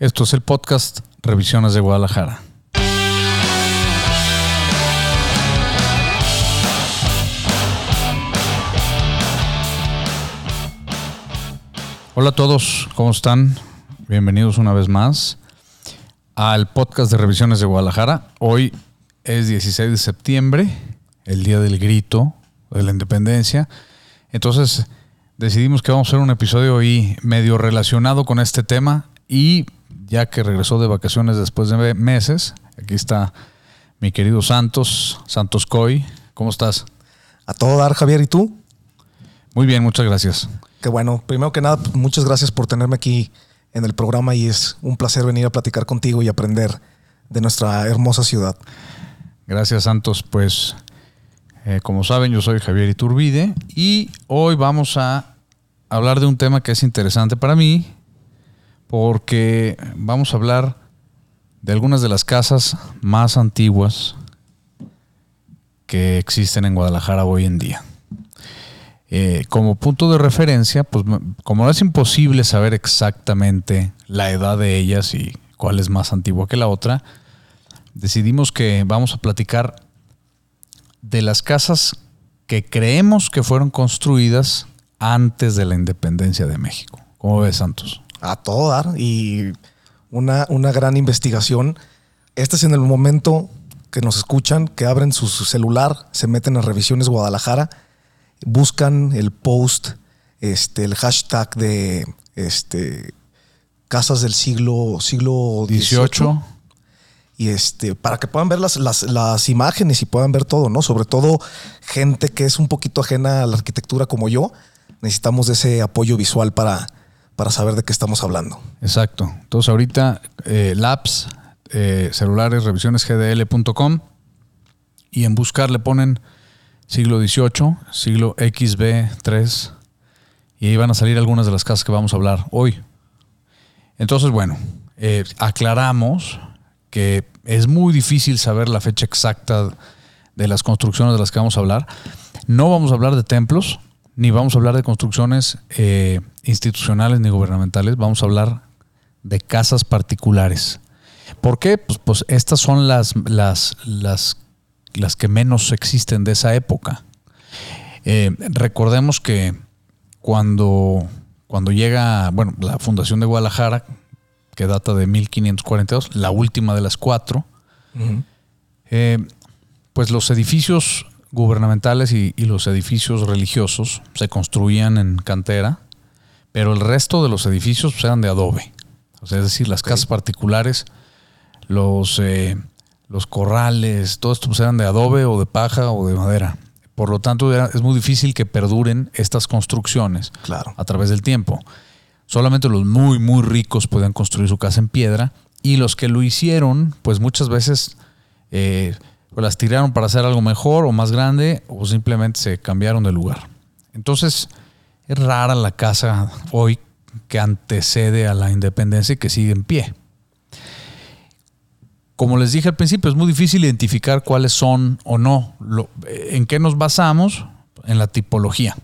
Esto es el podcast Revisiones de Guadalajara. Hola a todos, ¿cómo están? Bienvenidos una vez más al podcast de Revisiones de Guadalajara. Hoy es 16 de septiembre, el día del grito de la independencia. Entonces decidimos que vamos a hacer un episodio hoy medio relacionado con este tema y ya que regresó de vacaciones después de meses. Aquí está mi querido Santos, Santos Coy. ¿Cómo estás? A todo dar, Javier, ¿y tú? Muy bien, muchas gracias. Qué bueno. Primero que nada, pues, muchas gracias por tenerme aquí en el programa y es un placer venir a platicar contigo y aprender de nuestra hermosa ciudad. Gracias, Santos. Pues, eh, como saben, yo soy Javier Iturbide y hoy vamos a hablar de un tema que es interesante para mí porque vamos a hablar de algunas de las casas más antiguas que existen en Guadalajara hoy en día. Eh, como punto de referencia, pues como es imposible saber exactamente la edad de ellas y cuál es más antigua que la otra, decidimos que vamos a platicar de las casas que creemos que fueron construidas antes de la independencia de México. ¿Cómo ves, Santos? A todo dar y una, una gran investigación. Este es en el momento que nos escuchan, que abren su, celular, se meten a Revisiones Guadalajara, buscan el post, este, el hashtag de este, casas del siglo, siglo XVIII. Y este, para que puedan ver las, las, las, imágenes y puedan ver todo, ¿no? Sobre todo gente que es un poquito ajena a la arquitectura como yo, necesitamos de ese apoyo visual para, para saber de qué estamos hablando. Exacto. Entonces ahorita eh, labs, eh, celulares, revisiones gdl.com y en buscar le ponen siglo XVIII, siglo XB3 y ahí van a salir algunas de las casas que vamos a hablar hoy. Entonces, bueno, eh, aclaramos que es muy difícil saber la fecha exacta de las construcciones de las que vamos a hablar. No vamos a hablar de templos, ni vamos a hablar de construcciones eh, institucionales ni gubernamentales, vamos a hablar de casas particulares. ¿Por qué? Pues, pues estas son las, las, las, las, que menos existen de esa época. Eh, recordemos que cuando, cuando llega, bueno, la fundación de Guadalajara, que data de 1542, la última de las cuatro, eh, pues los edificios gubernamentales y, los edificios religiosos se construían en cantera, pero el resto de los edificios pues, eran de adobe. O sea, es decir, las casas particulares, los, eh, los corrales, todo esto pues, eran de adobe o de paja o de madera. Por lo tanto, es muy difícil que perduren estas construcciones claro. a través del tiempo. Solamente los muy, muy ricos podían construir su casa en piedra y los que lo hicieron, pues muchas veces eh, o las tiraron para hacer algo mejor o más grande o simplemente se cambiaron de lugar. Entonces, es rara la casa hoy que antecede a la independencia y que sigue en pie. Como les dije al principio, es muy difícil identificar cuáles son o no. ¿En qué nos basamos? En la tipología.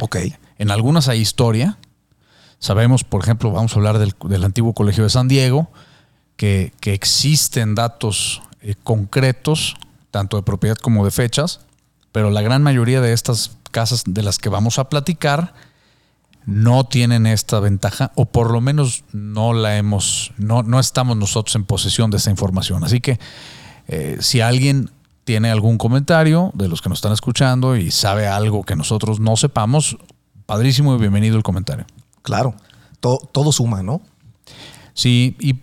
Ok. En algunas hay historia. Sabemos, por ejemplo, vamos a hablar del, antiguo Colegio de San Diego, que, que existen datos eh, concretos, tanto de propiedad como de fechas, pero la gran mayoría de estas casas de las que vamos a platicar no tienen esta ventaja o por lo menos no la hemos, no, no estamos nosotros en posesión de esta información. Así que eh, si alguien tiene algún comentario de los que nos están escuchando y sabe algo que nosotros no sepamos, padrísimo y bienvenido el comentario. Claro, todo, todo suma, ¿no? Sí, y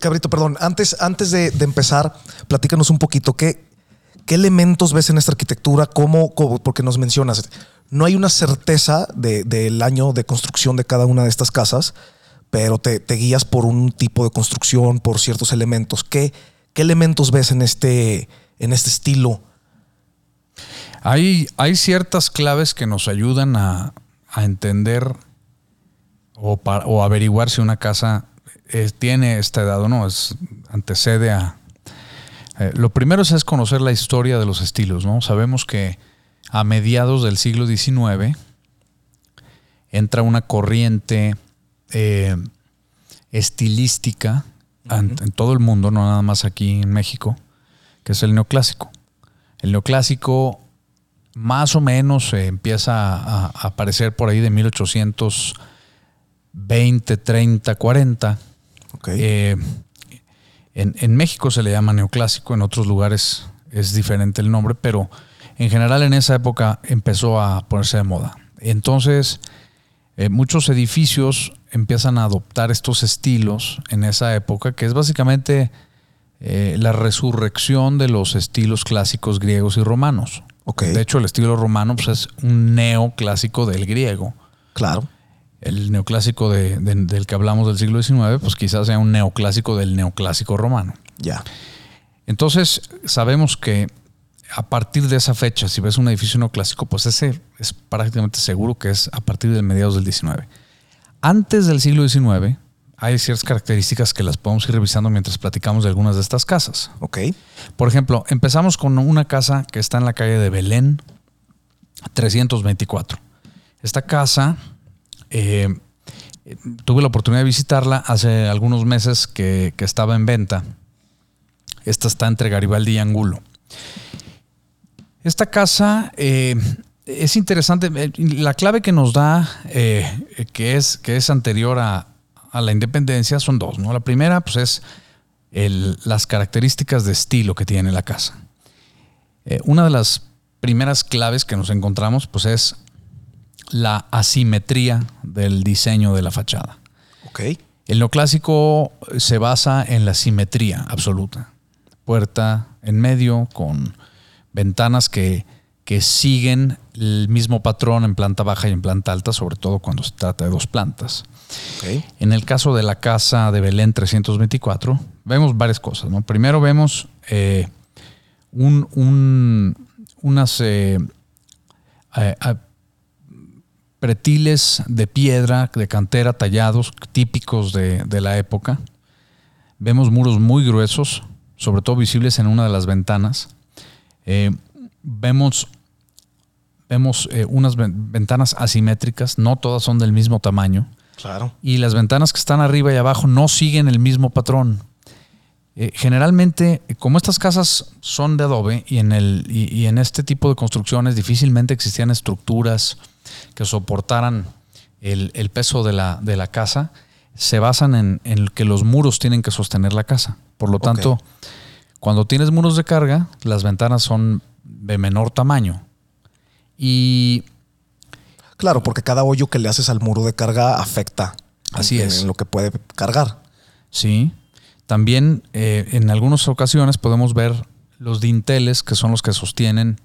Cabrito, perdón, antes, antes de, empezar, platícanos un poquito, ¿qué, ¿qué elementos ves en esta arquitectura? ¿Cómo, porque nos mencionas, no hay una certeza del año de construcción de cada una de estas casas, pero te, guías por un tipo de construcción, por ciertos elementos. ¿Qué, qué elementos ves en este, en este estilo? Hay, hay ciertas claves que nos ayudan a, entender o, o averiguar si una casa tiene esta edad o no, es, antecede a... Eh, lo primero es, conocer la historia de los estilos, ¿no? Sabemos que a mediados del siglo XIX entra una corriente eh, estilística en, en todo el mundo, no nada más aquí en México, que es el neoclásico. El neoclásico más o menos eh, empieza a, a aparecer por ahí de 1820, 30, 40. Eh, en, en México se le llama neoclásico, en otros lugares es diferente el nombre, pero en general en esa época empezó a ponerse de moda. Entonces, eh, muchos edificios empiezan a adoptar estos estilos en esa época, que es básicamente eh, la resurrección de los estilos clásicos griegos y romanos. De hecho, el estilo romano pues, es un neoclásico del griego. Claro. El neoclásico de- de- del que hablamos del siglo XIX, pues quizás sea un neoclásico del neoclásico romano. Ya. Entonces, sabemos que a partir de esa fecha, si ves un edificio neoclásico, pues ese es prácticamente seguro que es a partir de mediados del 19. Antes del siglo XIX, hay ciertas características que las podemos ir revisando mientras platicamos de algunas de estas casas. Ok. Por ejemplo, empezamos con una casa que está en la calle de Belén, 324. Esta casa, eh, tuve la oportunidad de visitarla hace algunos meses que, estaba en venta. Esta está entre Garibaldi y Angulo. Esta casa eh, es interesante. eh, La clave que nos da, que, es, que es anterior a, la independencia, son dos. ¿no? La primera, pues es las características de estilo que tiene la casa. Una de las primeras claves que nos encontramos, pues es la asimetría del diseño de la fachada. Ok. El neoclásico se basa en la simetría absoluta. Puerta en medio con ventanas que, que siguen el mismo patrón en planta baja y en planta alta, sobre todo cuando se trata de dos plantas. Ok. En el caso de la casa de Belén 324, vemos varias cosas. ¿no? Primero vemos eh, un- un- unas eh, eh, pretiles de piedra, de cantera tallados, típicos de, de la época. Vemos muros muy gruesos, sobre todo visibles en una de las ventanas. Eh, vemos vemos eh, unas ven- ventanas asimétricas, no todas son del mismo tamaño. Claro. Y las ventanas que están arriba y abajo no siguen el mismo patrón. Eh, generalmente, como estas casas son de adobe y en, el, y, y en este tipo de construcciones difícilmente existían estructuras que soportaran el, el peso de la, de la casa, se basan en, en que los muros tienen que sostener la casa. Por lo tanto, cuando tienes muros de carga, las ventanas son de menor tamaño. Y Claro, porque cada hoyo que le haces al muro de carga afecta Así en, es. en lo que puede cargar. Sí. También eh, en algunas ocasiones podemos ver los dinteles, que son los que sostienen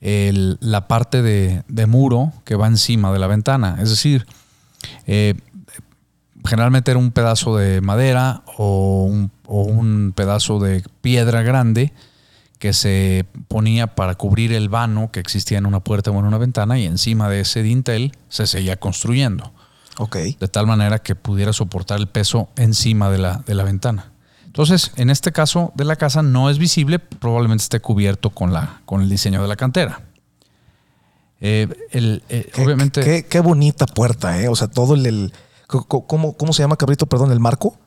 el- la parte de, muro que va encima de la ventana. Es decir, eh, generalmente era un pedazo de madera o un pedazo de piedra grande que se ponía para cubrir el vano que existía en una puerta o en una ventana y encima de ese dintel se seguía construyendo De tal manera que pudiera soportar el peso encima de la, de la ventana. Entonces, en este caso de la casa no es visible, probablemente esté cubierto con, la, con el diseño de la cantera. Eh, el- eh, Qué, obviamente, Qué, qué bonita puerta, ¿eh? O sea, todo el. ¿cómo, ¿Cómo se llama, cabrito? Perdón, el marco.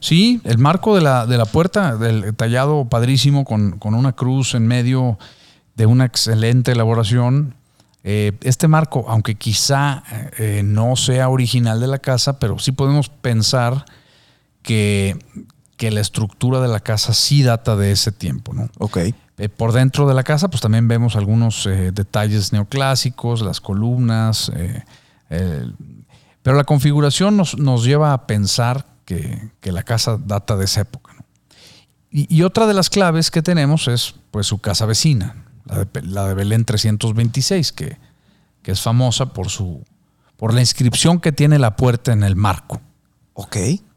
sí, el marco de la, de la puerta, del tallado padrísimo con, con una cruz en medio de una excelente elaboración. Eh, este marco, aunque quizá eh, no sea original de la casa, pero sí podemos pensar que, que la estructura de la casa sí data de ese tiempo, ¿no? Ok. Eh, por dentro de la casa, pues también vemos algunos eh, detalles neoclásicos, las columnas, eh, pero la configuración nos, nos lleva a pensar que, que la casa data de esa época. ¿no? Y, y otra de las claves que tenemos es pues su casa vecina, la de, Pe- la de Belén 326, que, que es famosa por, su, por la inscripción que tiene la puerta en el marco. Ok.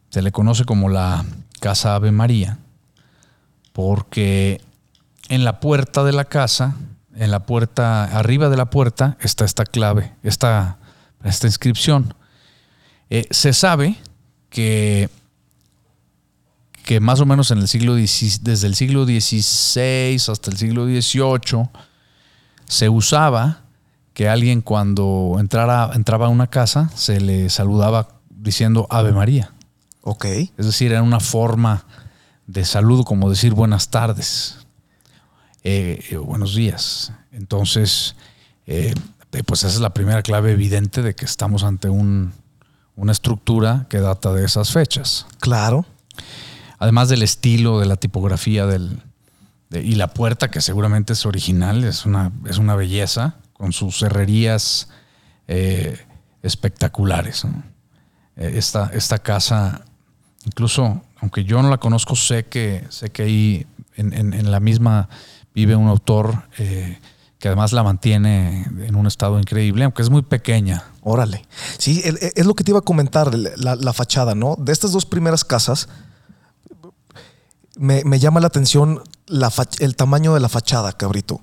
Se le conoce como la Casa Ave María, porque en la puerta de la casa, en la puerta, arriba de la puerta, está esta clave, esta, esta inscripción. Eh, se sabe que, que más o menos en el siglo XVI, desde el siglo XVI hasta el siglo XVIII, se usaba que alguien cuando entrara, entraba a una casa se le saludaba diciendo Ave María. Ok. Es decir, era una forma de saludo, como decir buenas tardes, eh, eh, buenos días. Entonces, eh, pues esa es la primera clave evidente de que estamos ante un, una estructura que data de esas fechas. Claro. Además del estilo, de la tipografía del, de- y la puerta, que seguramente es original, es una, es una belleza, con sus herrerías eh, espectaculares. Eh, esta, esta casa, incluso, aunque yo no la conozco, sé que, sé que ahí en, en- la misma vive un autor eh, que además la mantiene en un estado increíble, aunque es muy pequeña. Órale. Sí, el- es lo que te iba a comentar, la fachada, ¿no? De estas dos primeras casas, me, me llama la atención la el tamaño de la fachada, cabrito.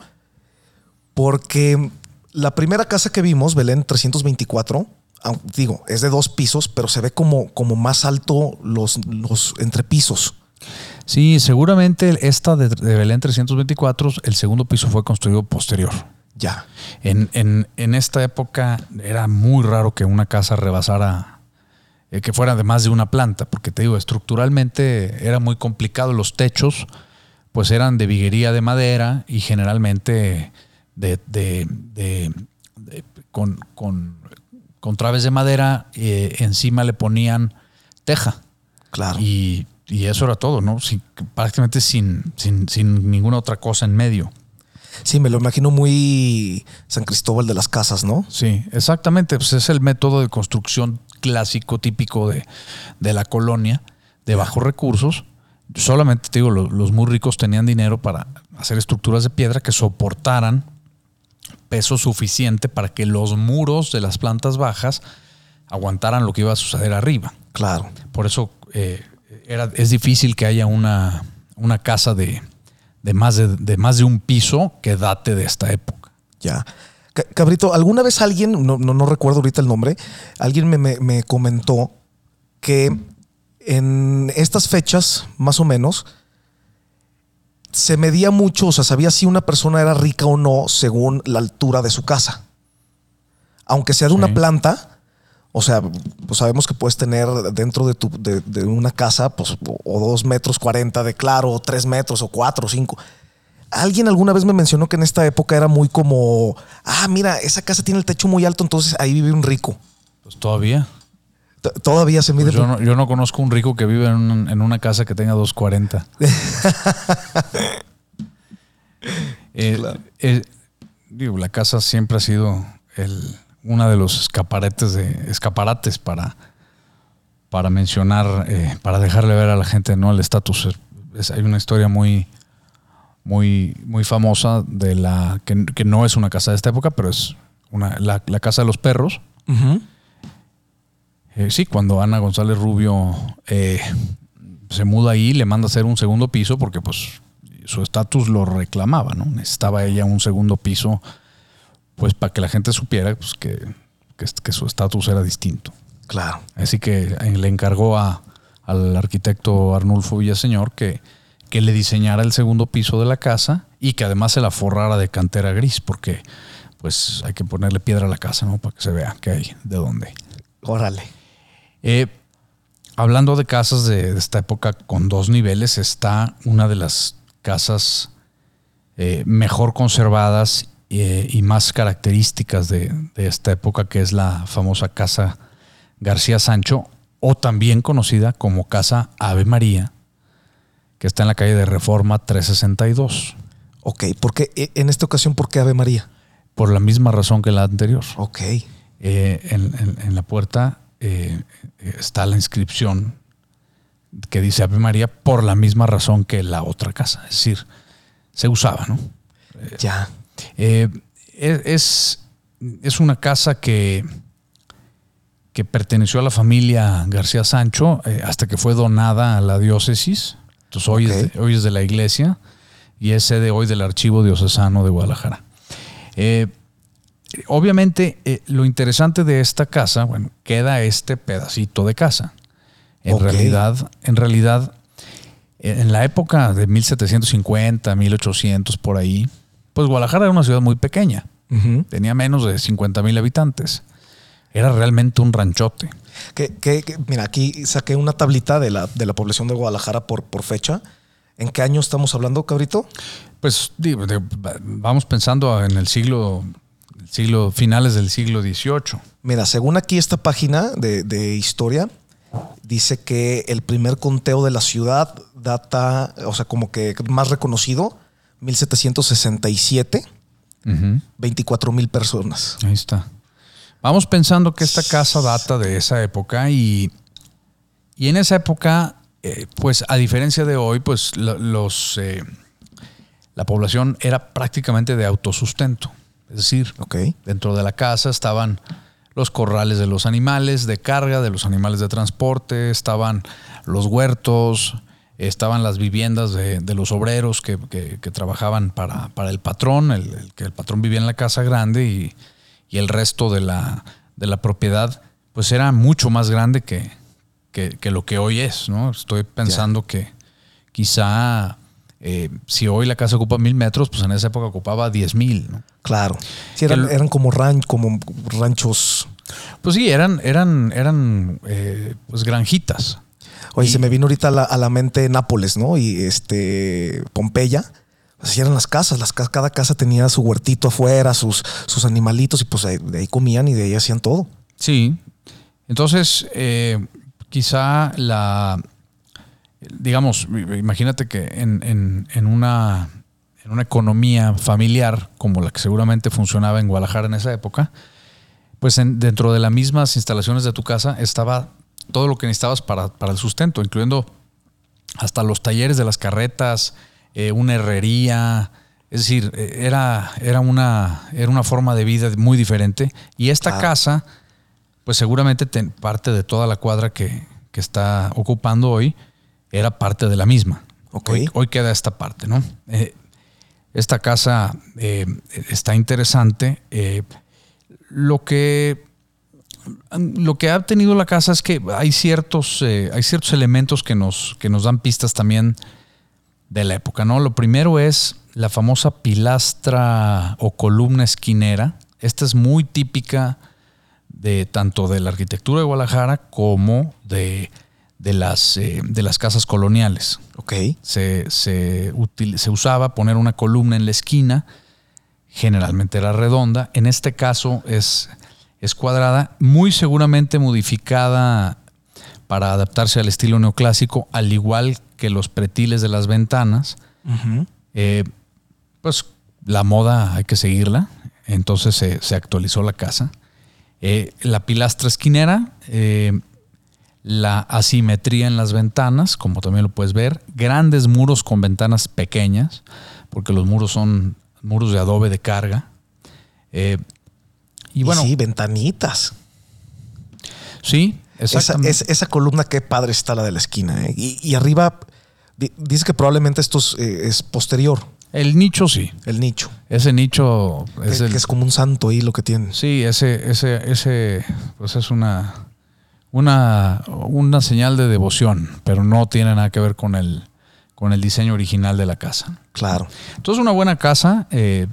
Porque la primera casa que vimos, Belén 324, aun- digo, es de dos pisos, pero se ve como, como más alto los, los entrepisos. Sí, seguramente esta de, de Belén 324, el segundo piso fue construido posterior. Ya. En, en- en esta época era muy raro que una casa rebasara, eh, que fuera de más de una planta, porque te digo, estructuralmente era muy complicado. Los techos, pues eran de viguería de madera y generalmente de, de- de- de- con, con- con traves de madera, eh, encima le ponían teja. Claro. Y, y eso era todo, ¿no? Sin- prácticamente sin, sin, sin ninguna otra cosa en medio. Sí, me lo imagino muy San Cristóbal de las Casas, ¿no? Sí, exactamente. Pues es el método de construcción clásico, típico de, de la colonia, de bajos recursos. Solamente te digo, lo- los, muy ricos tenían dinero para hacer estructuras de piedra que soportaran peso suficiente para que los muros de las plantas bajas aguantaran lo que iba a suceder arriba. Claro. Por eso eh, era, es difícil que haya una, una casa de, de más de, de más de un piso que date de esta época. Ya. Ca- Cabrito, ¿alguna vez alguien, no, no, no recuerdo ahorita el nombre, alguien me, me- me comentó que en estas fechas, más o menos, se medía mucho, o sea, sabía si una persona era rica o no según la altura de su casa. Aunque sea de Sí. una planta, o sea, pues sabemos que puedes tener dentro de, tu, de, de una casa, pues, o, o dos metros cuarenta de claro, o tres metros, o cuatro, o cinco. Alguien alguna vez me mencionó que en esta época era muy como, ah, mira, esa casa tiene el techo muy alto, entonces ahí vive un rico. Pues todavía. T- Todavía se mide. Pues yo, no, yo no conozco un rico que vive en, un- en una casa que tenga 240. Eh, Claro. eh, digo, la casa siempre ha sido el, una de los escaparates de escaparates para, para mencionar, eh, para dejarle ver a la gente no el estatus. Es- es- hay una historia muy, muy, muy famosa de la que, que no es una casa de esta época, pero es una, la, la casa de los perros. Eh, sí, cuando Ana González Rubio eh, se muda ahí, le manda a hacer un segundo piso porque pues su estatus lo reclamaba, ¿no? Necesitaba ella un segundo piso pues para que la gente supiera pues, que, que, que su estatus era distinto. Claro. Así que eh, le encargó a, al arquitecto Arnulfo Villaseñor que, que le diseñara el segundo piso de la casa y que además se la forrara de cantera gris porque pues hay que ponerle piedra a la casa, ¿no? Para que se vea que hay de dónde. Órale. Eh, hablando de casas de, de esta época con dos niveles, está una de las casas eh, mejor conservadas eh, y más características de, de esta época, que es la famosa casa García Sancho, o también conocida como Casa Ave María, que está en la calle de Reforma 362, Ok, porque en esta ocasión, ¿por qué Ave María? por la misma razón que la anterior. Ok. Eh, en, en- en la puerta eh, está la inscripción que dice Ave María por la misma razón que la otra casa. Es decir, se usaba, ¿no? Ya. Eh, es, es una casa que, que perteneció a la familia García Sancho eh, hasta que fue donada a la diócesis. Entonces hoy, es de, hoy es de la iglesia y es sede hoy del Archivo Diocesano de Guadalajara. Eh, obviamente, eh, lo interesante de esta casa, bueno, queda este pedacito de casa. En realidad, en realidad, eh, en la época de 1750, 1800, por ahí, pues Guadalajara era una ciudad muy pequeña. Tenía menos de 50 mil habitantes. Era realmente un ranchote. Que, que- que- mira, aquí saqué una tablita de la, de la población de Guadalajara por, por fecha. ¿En qué año estamos hablando, cabrito? Pues digo, de- vamos pensando en el siglo, siglo finales del siglo XVIII. Mira, según aquí esta página de, de historia, dice que el primer conteo de la ciudad data, o sea, como que más reconocido, 1767, Ujú. 24 mil personas. Ahí está. Vamos pensando que esta casa data de esa época y, y en esa época, eh, pues a diferencia de hoy, pues lo- los, eh, la población era prácticamente de autosustento. Es decir, dentro de la casa estaban los corrales de los animales de carga, de los animales de transporte, estaban los huertos, estaban las viviendas de, de los obreros que, que- que trabajaban para, para el patrón, el, el que el patrón vivía en la casa grande y, y el resto de la, de la propiedad, pues era mucho más grande que, que- que lo que hoy es, ¿no? Estoy pensando que quizá eh, si hoy la casa ocupa mil metros, pues en esa época ocupaba diez mil, ¿no? Claro. Sí, eran, eran como, ran, como ranchos. Pues sí, eran, eran, eran eh, pues granjitas. Oye, Y- se me vino ahorita a la, a la mente Nápoles, ¿no? Y este Pompeya. Así las casas, las, ca- cada casa tenía su huertito afuera, sus, sus animalitos, y pues de, ahí comían y de ahí hacían todo. Sí. Entonces, eh, quizá la, digamos, imagínate que en, en- en una, en una economía familiar como la que seguramente funcionaba en Guadalajara en esa época, pues en- dentro de las mismas instalaciones de tu casa estaba todo lo que necesitabas para, para el sustento, incluyendo hasta los talleres de las carretas, eh, una herrería. Es decir, eh, era, era, una, era una forma de vida muy diferente. Y esta Claro. casa, pues seguramente ten- parte de toda la cuadra que, que está ocupando hoy, era parte de la misma. Ok. Hoy, hoy queda esta parte, ¿no? Eh, esta casa eh, está interesante. Eh, lo que lo que ha tenido la casa es que hay ciertos, hay ciertos elementos que nos, que nos dan pistas también de la época, ¿no? Lo primero es la famosa pilastra o columna esquinera. Esta es muy típica de tanto de la arquitectura de Guadalajara como de, de las, eh, de las casas coloniales Ok. se, se util- se usaba poner una columna en la esquina, generalmente era redonda, en este caso es, es cuadrada, muy seguramente modificada para adaptarse al estilo neoclásico, al igual que los pretiles de las ventanas. Eh, pues la moda hay que seguirla, entonces se, se actualizó la casa. Eh, la pilastra esquinera, eh, la asimetría en las ventanas, como también lo puedes ver, grandes muros con ventanas pequeñas, porque los muros son muros de adobe de carga. Eh, y bueno, sí, sí, ventanitas. Esa, es- esa columna, qué padre está la de la esquina. ¿eh? Y, y arriba di- dice que probablemente esto es, eh, es posterior, el nicho sí, el nicho. ese nicho es que, el, que es como un santo ahí lo que tiene. Sí, ese, ese, ese, pues es una, una, una señal de devoción, pero no tiene nada que ver con el, con el diseño original de la casa. Claro. Entonces, una buena casa, eh,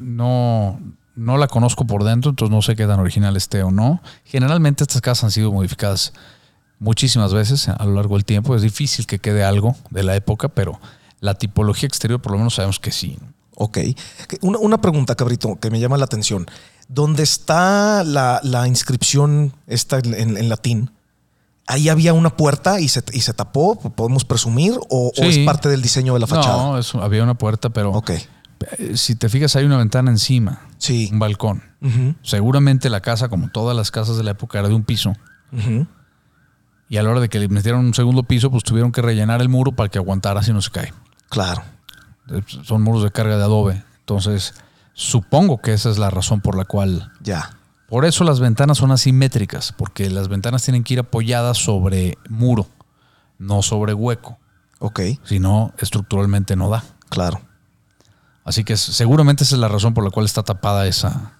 no, no la conozco por dentro, entonces no sé qué tan original esté o no. Generalmente estas casas han sido modificadas muchísimas veces a lo largo del tiempo. Es difícil que quede algo de la época, pero la tipología exterior por lo menos sabemos que sí. Ok. Una, una pregunta, cabrito, que me llama la atención. ¿Dónde está la, la inscripción esta en, en- en latín? ¿Ahí había una puerta y se, y se tapó? ¿Podemos presumir? ¿O, es parte del diseño de la fachada? No, es- había una puerta, pero Ok. Eh, si te fijas hay una ventana encima, Sí. un balcón. Seguramente la casa, como todas las casas de la época, era de un piso. Y a la hora de que le metieron un segundo piso, pues tuvieron que rellenar el muro para que aguantara si no se cae. Claro. Eh, Son muros de carga de adobe. Entonces, supongo que esa es la razón por la cual. Ya. Por eso las ventanas son asimétricas, porque las ventanas tienen que ir apoyadas sobre muro, no sobre hueco. Ok. Si no, estructuralmente no da. Claro. Así que seguramente esa es la razón por la cual está tapada esa.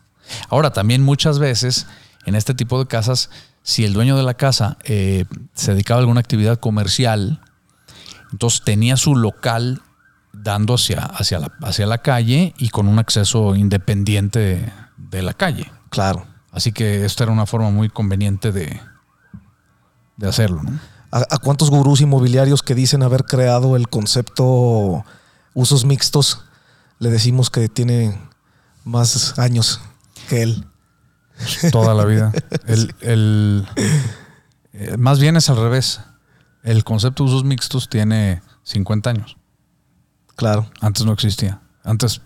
Ahora, también muchas veces en este tipo de casas, si el dueño de la casa eh, se dedicaba a alguna actividad comercial, entonces tenía su local dando hacia, hacia, la, hacia la calle y con un acceso independiente de, de la calle. Claro. Así que esta era una forma muy conveniente de, de hacerlo. ¿no? ¿A, a cuántos gurús inmobiliarios que dicen haber creado el concepto usos mixtos le decimos que tiene más años que él? Toda la vida. El, el- eh, más bien es al revés. El concepto de usos mixtos tiene 50 años. Claro. Antes no existía. Antes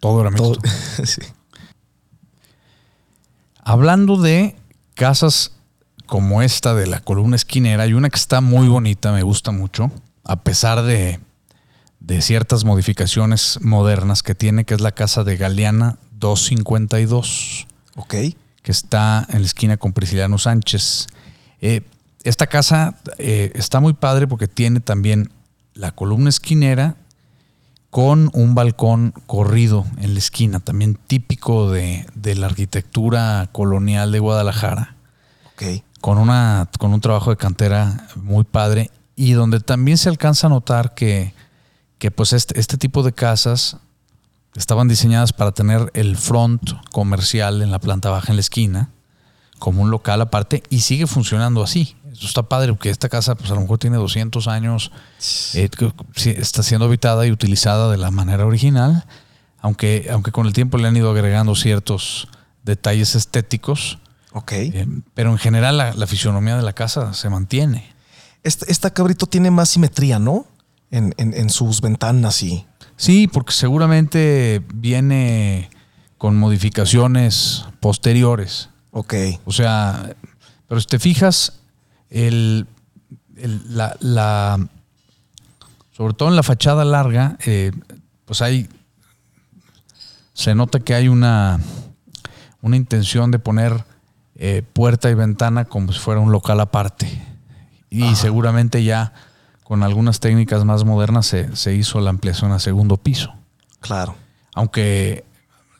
todo era mixto. Todo- sí. Hablando de casas como esta de la columna esquinera, hay una que está muy bonita, me gusta mucho, a pesar de, de ciertas modificaciones modernas que tiene, que es la casa de Galeana 252, Ok. que está en la esquina con Prisciliano Sánchez. Eh, esta casa eh, está muy padre porque tiene también la columna esquinera con un balcón corrido en la esquina, también típico de, de la arquitectura colonial de Guadalajara, Ok. con, una, con un trabajo de cantera muy padre y donde también se alcanza a notar que, que pues este, este tipo de casas estaban diseñadas para tener el front comercial en la planta baja en la esquina, como un local aparte, y sigue funcionando así. Eso está padre, porque esta casa pues a lo mejor tiene 200 años, eh, está siendo habitada y utilizada de la manera original, aunque, aunque con el tiempo le han ido agregando ciertos detalles estéticos, Ok. eh, pero en general la, la fisionomía de la casa se mantiene. Esta cabrito tiene más simetría, ¿no? En, en- en sus ventanas y. Sí, porque seguramente viene con modificaciones posteriores. Ok. O sea, pero si te fijas, el, el- la, la- sobre todo en la fachada larga, eh, pues hay, se nota que hay una, una intención de poner eh, puerta y ventana como si fuera un local aparte. Y seguramente ya con algunas técnicas más modernas se, se hizo la ampliación a segundo piso Claro. aunque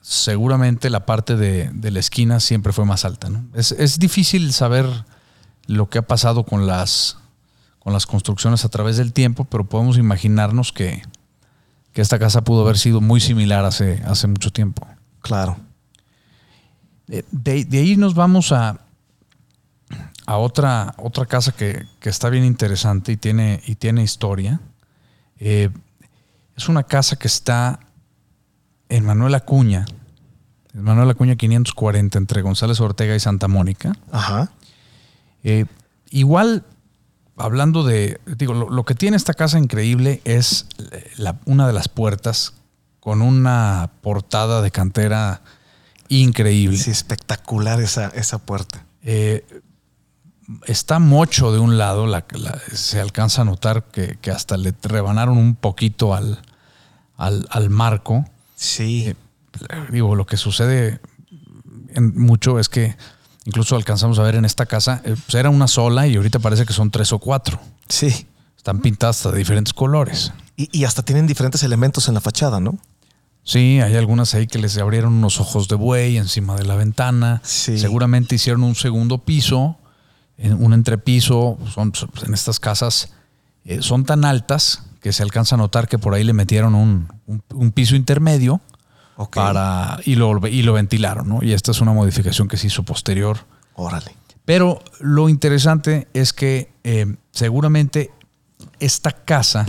seguramente la parte de, de la esquina siempre fue más alta. ¿no? Es, es difícil saber lo que ha pasado con las, con las construcciones a través del tiempo, pero podemos imaginarnos que, que esta casa pudo haber sido muy similar hace, hace mucho tiempo. Claro. Eh, De, de ahí nos vamos a, a otra, otra casa que, que está bien interesante y tiene, y tiene historia. Eh, es una casa que está en Manuel Acuña, en Manuel Acuña 540, entre González Ortega y Santa Mónica. Ajá. Eh, igual, hablando de, digo, lo, lo que tiene esta casa increíble es la- una de las puertas con una portada de cantera increíble. Sí, espectacular esa, esa puerta. Eh, está mocho de un lado, la- la- se alcanza a notar que, que hasta le rebanaron un poquito al, al, al marco. Sí. Eh, Digo, lo que sucede en mucho es que incluso alcanzamos a ver en esta casa, eh, pues era una sola y ahorita parece que son tres o cuatro. Sí. Están pintadas hasta de diferentes colores. Y, y hasta tienen diferentes elementos en la fachada, ¿no? Sí, hay algunas ahí que les abrieron unos ojos de buey encima de la ventana. Sí. Seguramente hicieron un segundo piso, en- un entrepiso. Son, pues, en estas casas eh, son tan altas que se alcanza a notar que por ahí le metieron un, un- un piso intermedio para y lo, y lo ventilaron, ¿no? Y esta es una modificación que se hizo posterior. Órale. Pero lo interesante es que eh, seguramente esta casa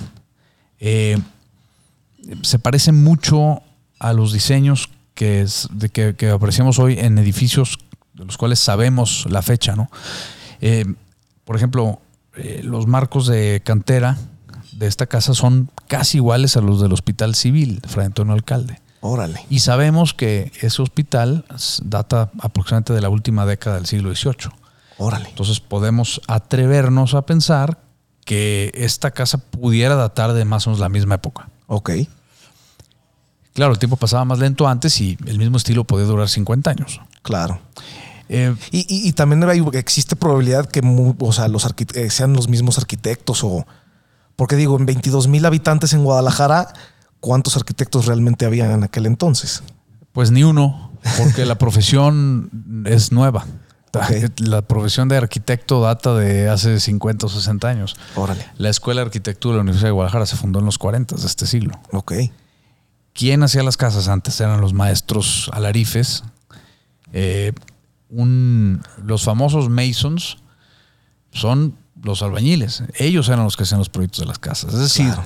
eh, se parece mucho a los diseños que, es- de que, que apreciamos hoy en edificios de los cuales sabemos la fecha, ¿no? Eh, por ejemplo, eh, los marcos de cantera de esta casa son casi iguales a los del Hospital Civil Fray Antonio Alcalde. Órale. Y sabemos que ese hospital data aproximadamente de la última década del siglo XVIII. Órale. Entonces podemos atrevernos a pensar que esta casa pudiera datar de más o menos la misma época. Ok. Claro, el tiempo pasaba más lento antes y el mismo estilo podía durar 50 años. Claro. Eh, Y, y- y también hay- existe probabilidad que o sea, los eh, sean los mismos arquitectos o... Porque digo, en 22 mil habitantes en Guadalajara, ¿cuántos arquitectos realmente había en aquel entonces? pues ni uno, porque la profesión es nueva. La profesión de arquitecto data de hace 50 o 60 años. Órale. La Escuela de Arquitectura de la Universidad de Guadalajara se fundó en los 40 de este siglo. Ok. ¿Quién hacía las casas antes? Eran los maestros alarifes. Eh, un, los famosos masons son los albañiles. Ellos eran los que hacían los proyectos de las casas. Es decir, Claro.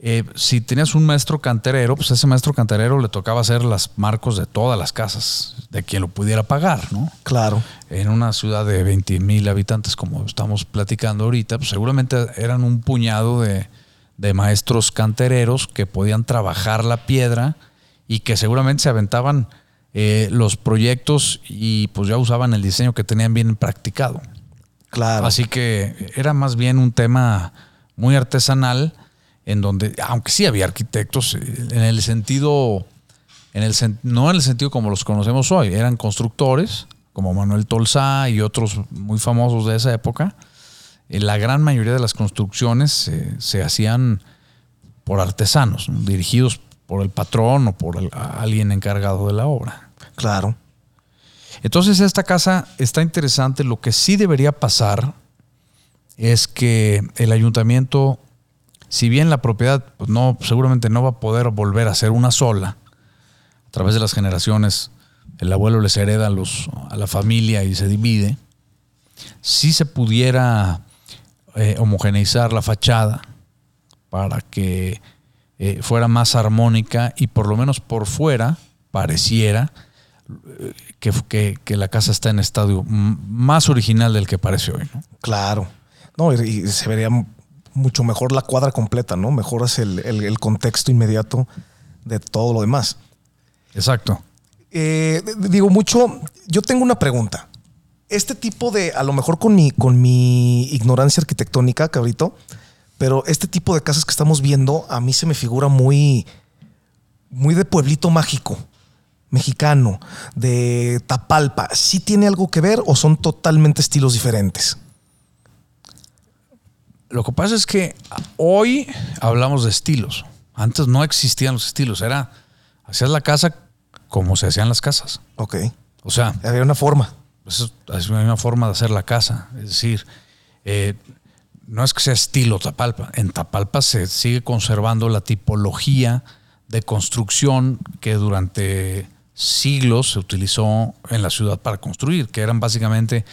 eh, si tenías un maestro canterero, pues a ese maestro canterero le tocaba hacer las marcos de todas las casas, de quien lo pudiera pagar, ¿no? Claro. En una ciudad de 20 mil habitantes, como estamos platicando ahorita, pues seguramente eran un puñado de, de maestros cantereros que podían trabajar la piedra y que seguramente se aventaban eh, los proyectos y pues ya usaban el diseño que tenían bien practicado. Claro. Así que era más bien un tema muy artesanal, en donde, aunque sí había arquitectos, en el sentido, en el no en el sentido como los conocemos hoy, eran constructores, como Manuel Tolsá y otros muy famosos de esa época. Eh, La gran mayoría de las construcciones eh, se hacían por artesanos, ¿no? dirigidos por el patrón o por el- alguien encargado de la obra. Claro. Entonces esta casa está interesante. Lo que sí debería pasar es que el ayuntamiento, si bien la propiedad pues, no, seguramente no va a poder volver a ser una sola, a través de las generaciones, el abuelo les hereda a, los, a la familia y se divide, si se pudiera eh, homogeneizar la fachada para que eh, fuera más armónica y por lo menos por fuera pareciera eh, que, que- que la casa está en estadio m- más original del que parece hoy. ¿no? Claro. No, y, y se vería mucho mejor la cuadra completa, ¿no? Mejoras el, el- el contexto inmediato de todo lo demás. Exacto. Eh, digo mucho, yo tengo una pregunta. Este tipo de, a lo mejor con mi, con mi ignorancia arquitectónica, cabrito, pero este tipo de casas que estamos viendo a mí se me figura muy, muy de pueblito mágico, mexicano, de Tapalpa. ¿Sí tiene algo que ver o son totalmente estilos diferentes? Lo que pasa es que hoy hablamos de estilos. Antes no existían los estilos. Era, hacías la casa como se hacían las casas. Ok. O sea, Había una forma. Eso es una forma de hacer la casa. Es decir, eh, no es que sea estilo Tapalpa. En Tapalpa se sigue conservando la tipología de construcción que durante siglos se utilizó en la ciudad para construir, que eran básicamente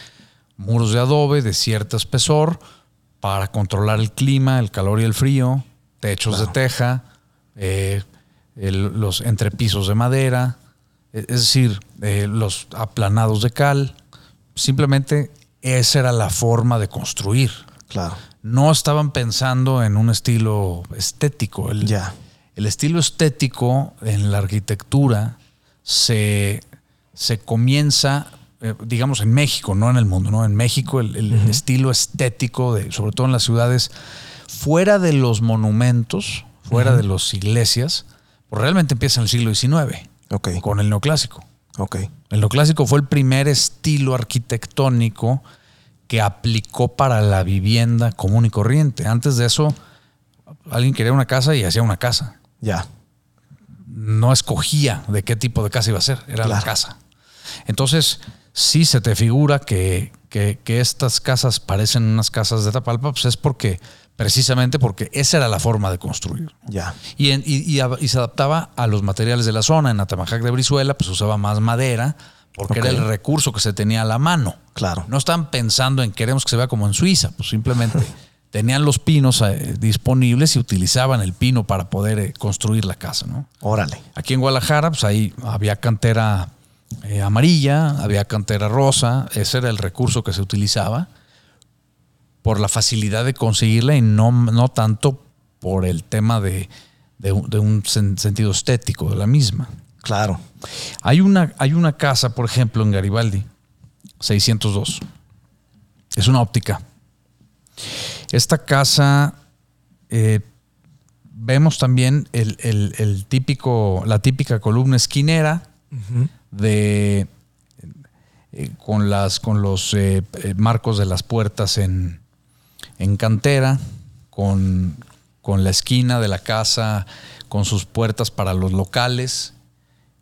muros de adobe de cierto espesor para controlar el clima, el calor y el frío, techos de teja, eh, el- los entrepisos de madera, e- es decir, eh, los aplanados de cal. Simplemente esa era la forma de construir. Claro. No estaban pensando en un estilo estético. El, Ya. el estilo estético en la arquitectura se, se comienza, eh, digamos, en México, no en el mundo, ¿no? En México el, el estilo estético, de, sobre todo en las ciudades, fuera de los monumentos, fuera de las iglesias, pues realmente empieza en el siglo XIX, Ok. con el neoclásico. Ok. El neoclásico fue el primer estilo arquitectónico que aplicó para la vivienda común y corriente. Antes de eso, alguien quería una casa y hacía una casa. Ya. No escogía de qué tipo de casa iba a ser, era la casa. Entonces, sí se te figura que, que- que estas casas parecen unas casas de Tapalpa, pues es porque, precisamente porque esa era la forma de construir. Ya. Y, en- y- y se adaptaba a los materiales de la zona. En Atamajac de Brizuela, pues usaba más madera, porque era el recurso que se tenía a la mano. Claro. No estaban pensando en queremos que se vea como en Suiza, pues simplemente tenían los pinos eh, disponibles y utilizaban el pino para poder eh, construir la casa, ¿no? Órale. Aquí en Guadalajara, pues ahí había cantera eh, amarilla, había cantera rosa, ese era el recurso que se utilizaba por la facilidad de conseguirla y no, no tanto por el tema de, de un- de un sen- sentido estético de la misma. Claro. Hay una, hay una casa, por ejemplo, en Garibaldi, 602. Es una óptica. Esta casa, eh, vemos también el, el- el típico, la típica columna esquinera de eh, con las con los eh, marcos de las puertas en, en cantera, con, con la esquina de la casa, con sus puertas para los locales,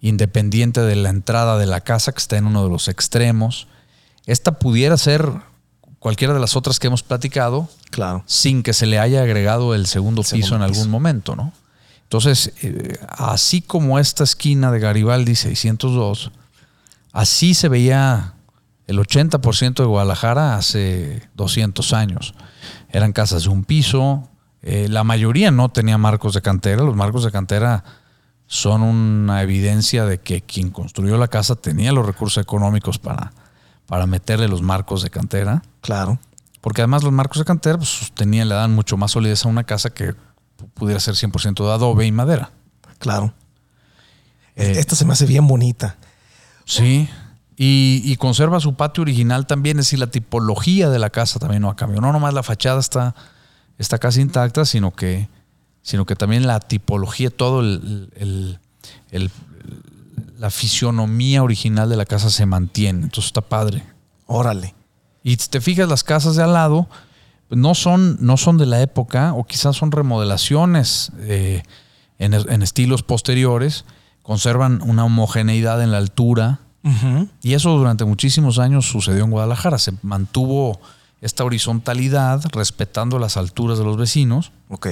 independiente de la entrada de la casa que está en uno de los extremos. Esta pudiera ser cualquiera de las otras que hemos platicado, Claro. sin que se le haya agregado el segundo El segundo piso en algún piso. momento, ¿no? Entonces, eh, así como esta esquina de Garibaldi 602, así se veía el 80% de Guadalajara hace 200 años. Eran casas de un piso, eh, la mayoría no tenía marcos de cantera, los marcos de cantera son una evidencia de que quien construyó la casa tenía los recursos económicos para, para meterle los marcos de cantera. Claro. Porque además los marcos de cantera pues, tenían, le dan mucho más solidez a una casa que pudiera ser 100% de adobe y madera. Claro. Eh, Esta se me hace bien bonita. Sí. Y, conserva su patio original también, es decir, la tipología de la casa también no ha cambiado. No nomás la fachada está, está casi intacta, sino que, sino que también la tipología, todo el, la fisionomía original de la casa se mantiene. Entonces está padre. Órale. Y si te fijas, las casas de al lado no son, no son de la época, o quizás son remodelaciones eh, en, en estilos posteriores, conservan una homogeneidad en la altura y eso durante muchísimos años sucedió en Guadalajara. Se mantuvo esta horizontalidad respetando las alturas de los vecinos. Ok.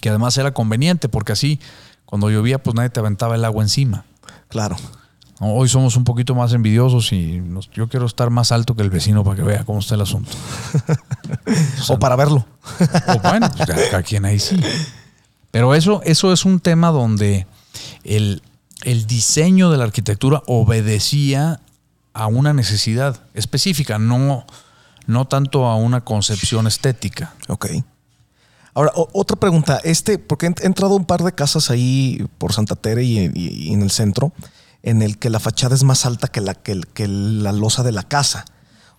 Que además era conveniente porque así cuando llovía pues nadie te aventaba el agua encima. Claro. Hoy somos un poquito más envidiosos y yo quiero estar más alto que el vecino para que vea cómo está el asunto. o, para verlo. o bueno, pues, a, quien ahí sí. Pero eso, eso es un tema donde el, el diseño de la arquitectura obedecía a una necesidad específica, no, no tanto a una concepción estética. Ok. Ahora, otra pregunta, este, porque he entrado un par de casas ahí por Santa Tere y, en el centro, en el que la fachada es más alta que la, que, la losa de la casa.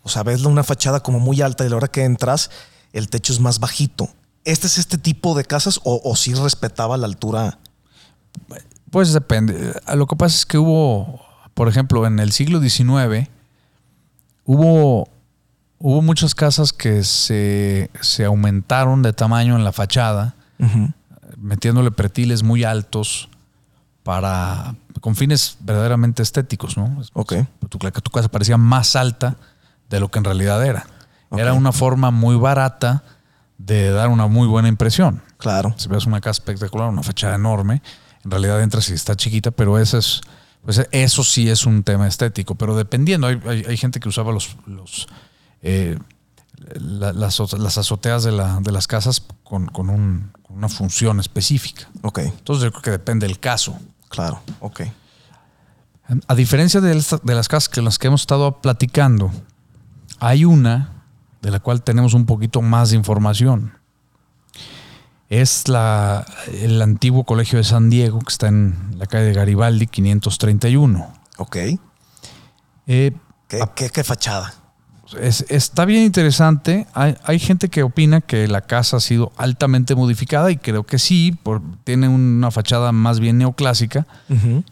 O sea, ves una fachada como muy alta y a la hora que entras, el techo es más bajito. ¿Este es este tipo de casas o, o sí respetaba la altura? Pues depende. Lo que pasa es que hubo, por ejemplo, en el siglo XIX, hubo, hubo muchas casas que se, aumentaron de tamaño en la fachada, metiéndole pretiles muy altos para con fines verdaderamente estéticos, ¿no? Ok. Tu, tu casa parecía más alta de lo que en realidad era. Era una forma muy barata de dar una muy buena impresión. Claro. Si ves una casa espectacular, una fachada enorme, en realidad entra si está chiquita, pero eso es, pues eso sí es un tema estético. Pero dependiendo, hay, gente que usaba los, los eh, las, azoteas de, las casas con, una función específica. Ok. Entonces yo creo que depende del caso. Claro, ok. A diferencia de, de las casas que las que hemos estado platicando, hay una de la cual tenemos un poquito más de información es la, el antiguo colegio de San Diego, que está en la calle de Garibaldi, 531. Ok. Eh, ¿Qué, fachada? Está bien interesante. Hay, gente que opina que la casa ha sido altamente modificada y creo que sí, tiene una fachada más bien neoclásica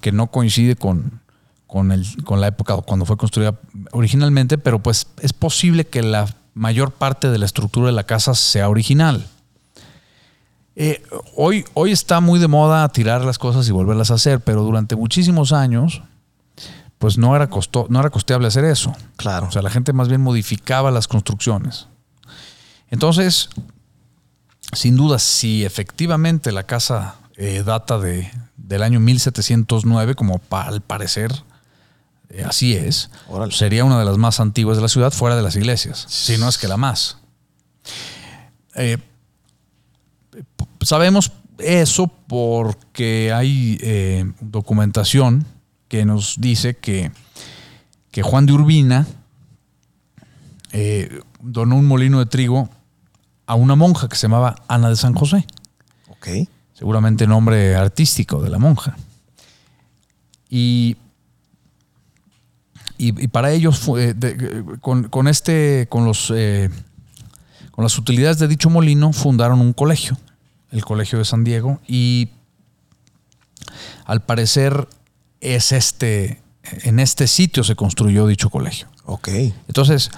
que no coincide con, con, el, con la época cuando fue construida originalmente, pero pues es posible que la mayor parte de la estructura de la casa sea original. Eh, hoy, hoy está muy de moda tirar las cosas y volverlas a hacer, pero durante muchísimos años, pues no era, costo, no era costeable hacer eso. Claro. O sea, la gente más bien modificaba las construcciones. Entonces, sin duda, si efectivamente la casa eh, data de, del año 1709, como al parecer eh, así es, sería una de las más antiguas de la ciudad fuera de las iglesias, si no es que la más. Sabemos eso porque hay eh, documentación que nos dice que, que Juan de Urbina eh, donó un molino de trigo a una monja que se llamaba Ana de San José. Ok. Seguramente nombre artístico de la monja. Y, y, para ellos, con, este, con, los, con las utilidades de dicho molino, fundaron un colegio el Colegio de San Diego, y al parecer es este, en este sitio se construyó dicho colegio. Ok. Entonces,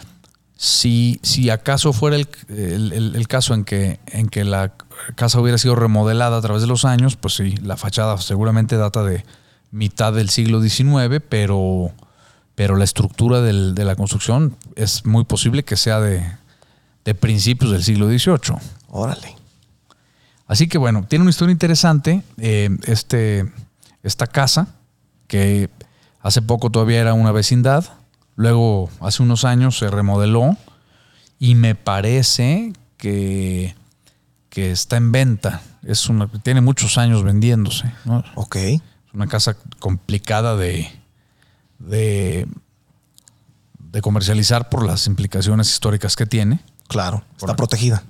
si, si acaso fuera el, caso en que, en que la casa hubiera sido remodelada a través de los años, pues sí, la fachada seguramente data de mitad del siglo XIX, pero, pero la estructura de la construcción es muy posible que sea de, de principios del siglo XVIII. Órale. Así que bueno, tiene una historia interesante eh, este, esta casa, que hace poco todavía era una vecindad, Luego, hace unos años se remodeló y me parece que, que está en venta. Es una, tiene muchos años vendiéndose. ¿no? Ok. Es una casa complicada de, de, de comercializar por las implicaciones históricas que tiene, Claro. Está protegida.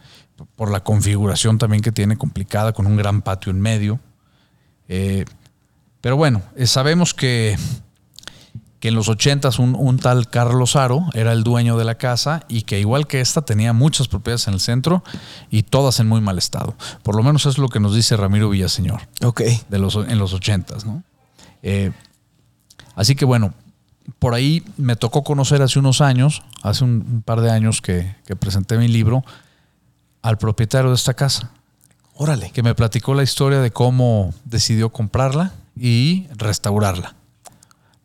por la configuración también que tiene complicada, con un gran patio en medio. Eh, pero bueno, eh, sabemos que, que en los 80 un, un tal Carlos Aro era el dueño de la casa y que igual que esta tenía muchas propiedades en el centro y todas en muy mal estado. Por lo menos es lo que nos dice Ramiro Villaseñor Ok. de los, en los 80, ¿no? Eh, así que bueno, por ahí me tocó conocer hace unos años, hace un, un par de años que, que presenté mi libro, al propietario de esta casa, Órale. que me platicó la historia de cómo decidió comprarla y restaurarla.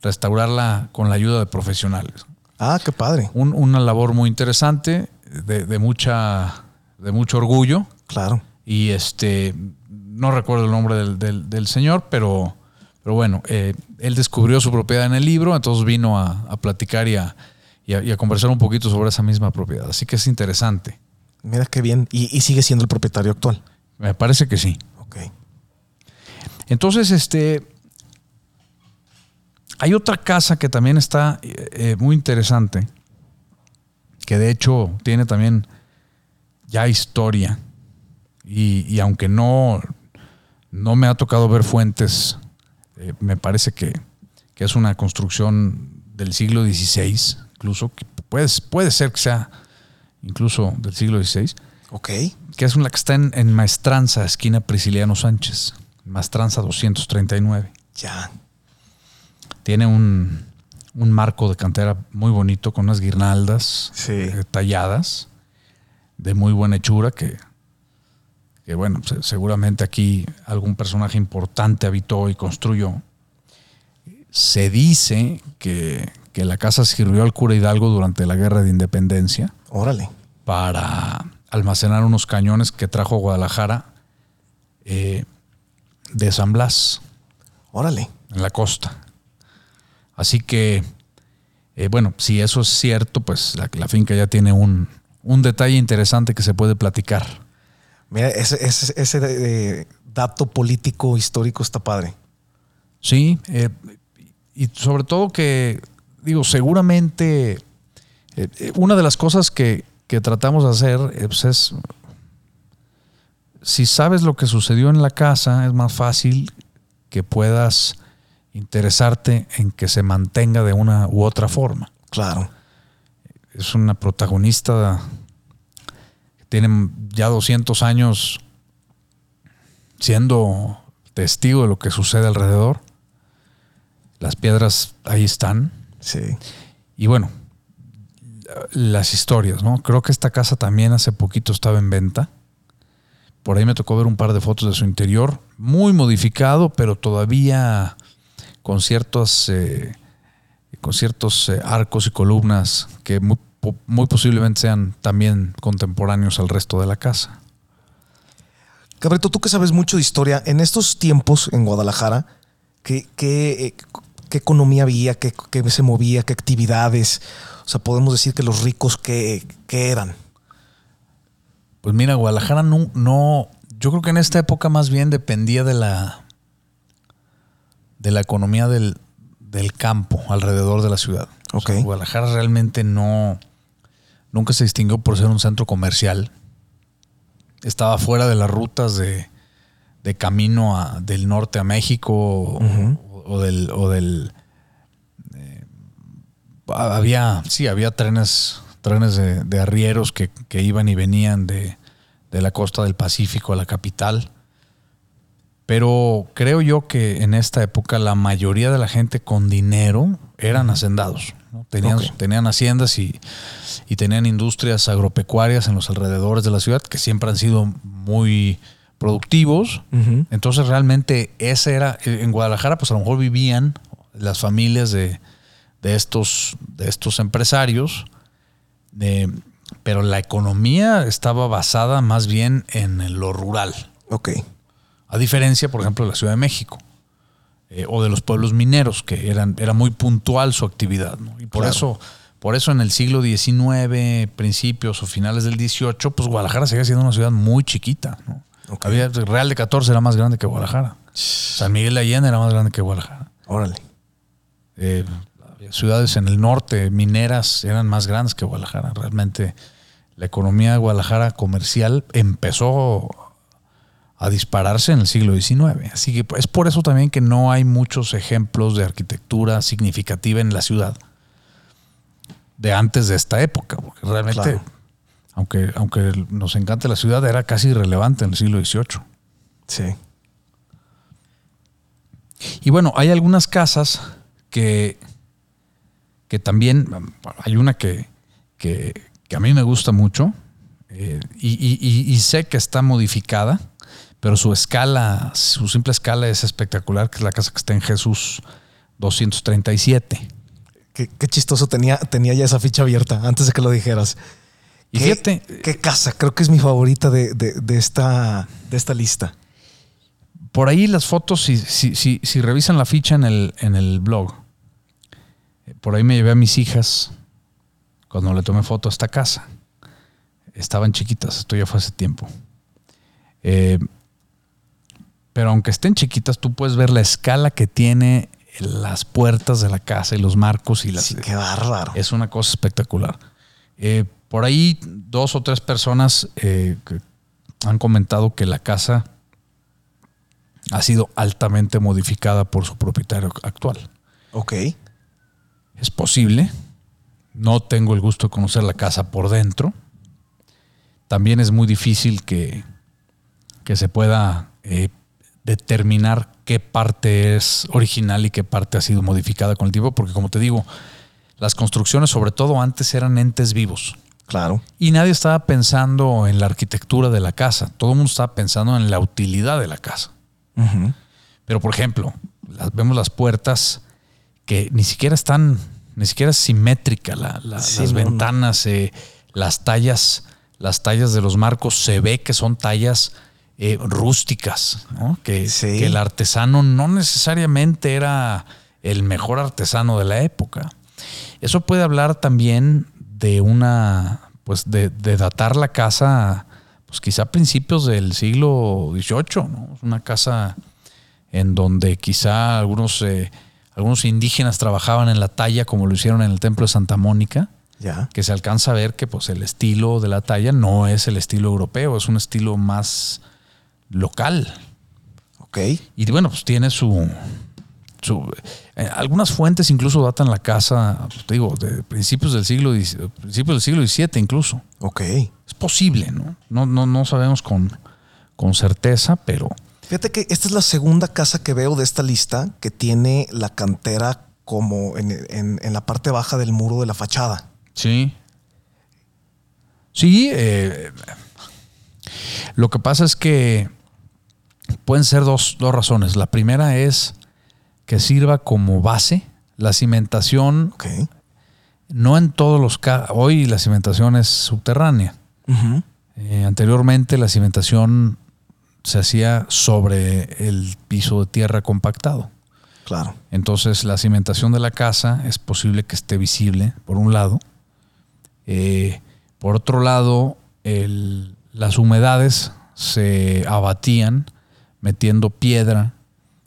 Restaurarla con la ayuda de profesionales. Ah, qué padre. Un- una labor muy interesante, de, de mucha, de mucho orgullo. Claro. Y este, no recuerdo el nombre del, del- del señor, pero, pero bueno, eh, él descubrió su propiedad en el libro, entonces vino a, a platicar y a, y a- y a conversar un poquito sobre esa misma propiedad. Así que es interesante. Mira qué bien. Y, y sigue siendo el propietario actual. Me parece que sí. Entonces, este. Hay otra casa que también está eh, eh, muy interesante. Que de hecho tiene también ya historia. Y, y aunque no, no me ha tocado ver fuentes, eh, me parece que, que es una construcción del siglo XVI, incluso, que puede, puede ser que sea incluso del siglo XVI Ok. que es una que está en, en Maestranza, esquina Prisciliano Sánchez. Maestranza 239. Ya. Tiene un, un marco de cantera muy bonito con unas guirnaldas Sí. eh, talladas de muy buena hechura que, que bueno, se- seguramente aquí algún personaje importante habitó y construyó. Se dice que, que la casa sirvió al cura Hidalgo durante la Guerra de Independencia Órale. para almacenar unos cañones que trajo a Guadalajara eh, de San Blas, Órale. en la costa. Así que, eh, bueno, si eso es cierto, pues la, la finca ya tiene un, un detalle interesante que se puede platicar. Mira, ese, ese, ese eh, dato político histórico está padre. Sí, eh, y sobre todo que, digo, seguramente eh, una de las cosas que, que tratamos de hacer pues es, si sabes lo que sucedió en la casa, es más fácil que puedas interesarte en que se mantenga de una u otra forma. Claro. Es una protagonista que tiene ya 200 años siendo testigo de lo que sucede alrededor. Las piedras ahí están. Sí. Y bueno, las historias, ¿no? Creo que esta casa también hace poquito estaba en venta. Por ahí me tocó ver un par de fotos de su interior, muy modificado, pero todavía con ciertos, eh, con ciertos eh, arcos y columnas que muy, po- muy posiblemente sean también contemporáneos al resto de la casa. Cabrito, tú que sabes mucho de historia, en estos tiempos en Guadalajara, ¿qué, qué, eh, qué economía había? ¿Qué, qué se movía? ¿Qué actividades? O sea, podemos decir que los ricos, ¿qué, qué eran? Pues mira, Guadalajara no, no, yo creo que en esta época más bien dependía de la de la economía del, del campo alrededor de la ciudad. O sea, Ok. Guadalajara realmente no nunca se distinguió por ser un centro comercial. Estaba fuera de las rutas de, de camino a- del norte a México o- o, del o del había, sí, había trenes, trenes de, de arrieros que, que iban y venían de, de la costa del Pacífico a la capital. Pero creo yo que en esta época la mayoría de la gente con dinero eran hacendados. ¿no? Tenían, tenían haciendas y, y tenían industrias agropecuarias en los alrededores de la ciudad que siempre han sido muy productivos. Entonces realmente ese era, en Guadalajara pues a lo mejor vivían las familias de, de estos, de estos empresarios, pero la economía estaba basada más bien en lo rural, Ok. a diferencia por ejemplo de la Ciudad de México. eh, o de los pueblos mineros, que eran, era muy puntual su actividad. ¿no? Y por Claro. eso, por eso en el siglo XIX, principios o finales del XVIII, pues Guadalajara seguía siendo una ciudad muy chiquita. ¿no? Había, Real de 14 era más grande que Guadalajara. San Miguel de Allende era más grande que Guadalajara. Órale. Eh, había ciudades en el norte, mineras, eran más grandes que Guadalajara. Realmente la economía de Guadalajara comercial empezó a dispararse en el siglo XIX. Así que es por eso también que no hay muchos ejemplos de arquitectura significativa en la ciudad de antes de esta época. Porque realmente, Claro. aunque, aunque nos encante la ciudad, era casi irrelevante en el siglo XVIII. Sí. Y bueno, hay algunas casas que, que también, hay una que, que, que a mí me gusta mucho eh, y, y- y- y sé que está modificada, pero su escala, su simple escala es espectacular, que es la casa que está en Jesús 237. Qué, qué chistoso tenía, tenía ya esa ficha abierta antes de que lo dijeras. Y ¿Qué, fíjate, qué casa, creo que es mi favorita de, de- de esta, de esta lista. por ahí las fotos, si, si, si, si revisan la ficha en el, en el blog, por ahí me llevé a mis hijas cuando le tomé foto a esta casa. Estaban chiquitas, esto ya fue hace tiempo. Eh, pero aunque estén chiquitas, tú puedes ver la escala que tiene las puertas de la casa y los marcos y las... Sí, qué bárbaro. Es una cosa espectacular. Eh, por ahí dos o tres personas eh, que han comentado que la casa ha sido altamente modificada por su propietario actual. Ok. Es posible. No tengo el gusto de conocer la casa por dentro. También es muy difícil que, que se pueda eh, determinar qué parte es original y qué parte ha sido modificada con el tiempo, porque como te digo, las construcciones, sobre todo antes, eran entes vivos. Claro. Y nadie estaba pensando en la arquitectura de la casa. Todo el mundo estaba pensando en la utilidad de la casa. Pero, por ejemplo, las, vemos las puertas que ni siquiera están, ni siquiera es simétrica la- la- Sí, las no, ventanas, eh, las tallas, las tallas de los marcos se ve que son tallas eh, rústicas, ¿no? que, Sí. que el artesano no necesariamente era el mejor artesano de la época. Eso puede hablar también de una, pues de, de datar la casa, pues quizá a principios del siglo XVIII, ¿no? Una casa en donde quizá algunos, eh, algunos indígenas trabajaban en la talla como lo hicieron en el templo de Santa Mónica, Ya. que se alcanza a ver que pues el estilo de la talla no es el estilo europeo, es un estilo más local. Ok. Y bueno, pues tiene su. su eh, algunas fuentes incluso datan la casa, pues, te digo, de principios del siglo principios del siglo XVII incluso. Ok. Es posible, ¿no? No, no, no sabemos con, con certeza, pero Fíjate que esta es la segunda casa que veo de esta lista que tiene la cantera como en, en- en la parte baja del muro de la fachada. sí. Sí, eh, lo que pasa es que pueden ser dos, dos razones. La primera es que sirva como base. La cimentación Ok. No en todos los casos. Hoy la cimentación es subterránea. Eh, anteriormente la cimentación se hacía sobre el piso de tierra compactado. Claro. Entonces la cimentación de la casa es posible que esté visible, por un lado. Eh, por otro lado, el- las humedades se abatían metiendo piedra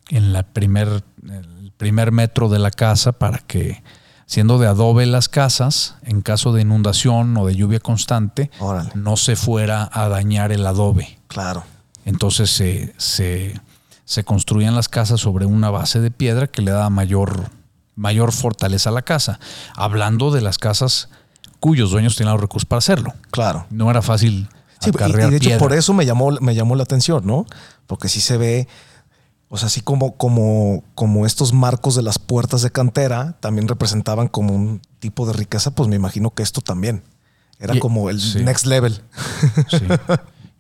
en la primer, el primer metro de la casa para que, siendo de adobe las casas, en caso de inundación o de lluvia constante, Órale. no se fuera a dañar el adobe. Claro. Entonces se, se, se construían las casas sobre una base de piedra que le daba mayor, mayor fortaleza a la casa. Hablando de las casas cuyos dueños tenían los recursos para hacerlo. Claro. No era fácil Sí, y, y de hecho piedra. por eso me llamó, me llamó la atención, ¿no? Porque sí se ve, o sea, así como, como, como estos marcos de las puertas de cantera también representaban como un tipo de riqueza, pues me imagino que esto también era Y- como el sí. next level. Sí.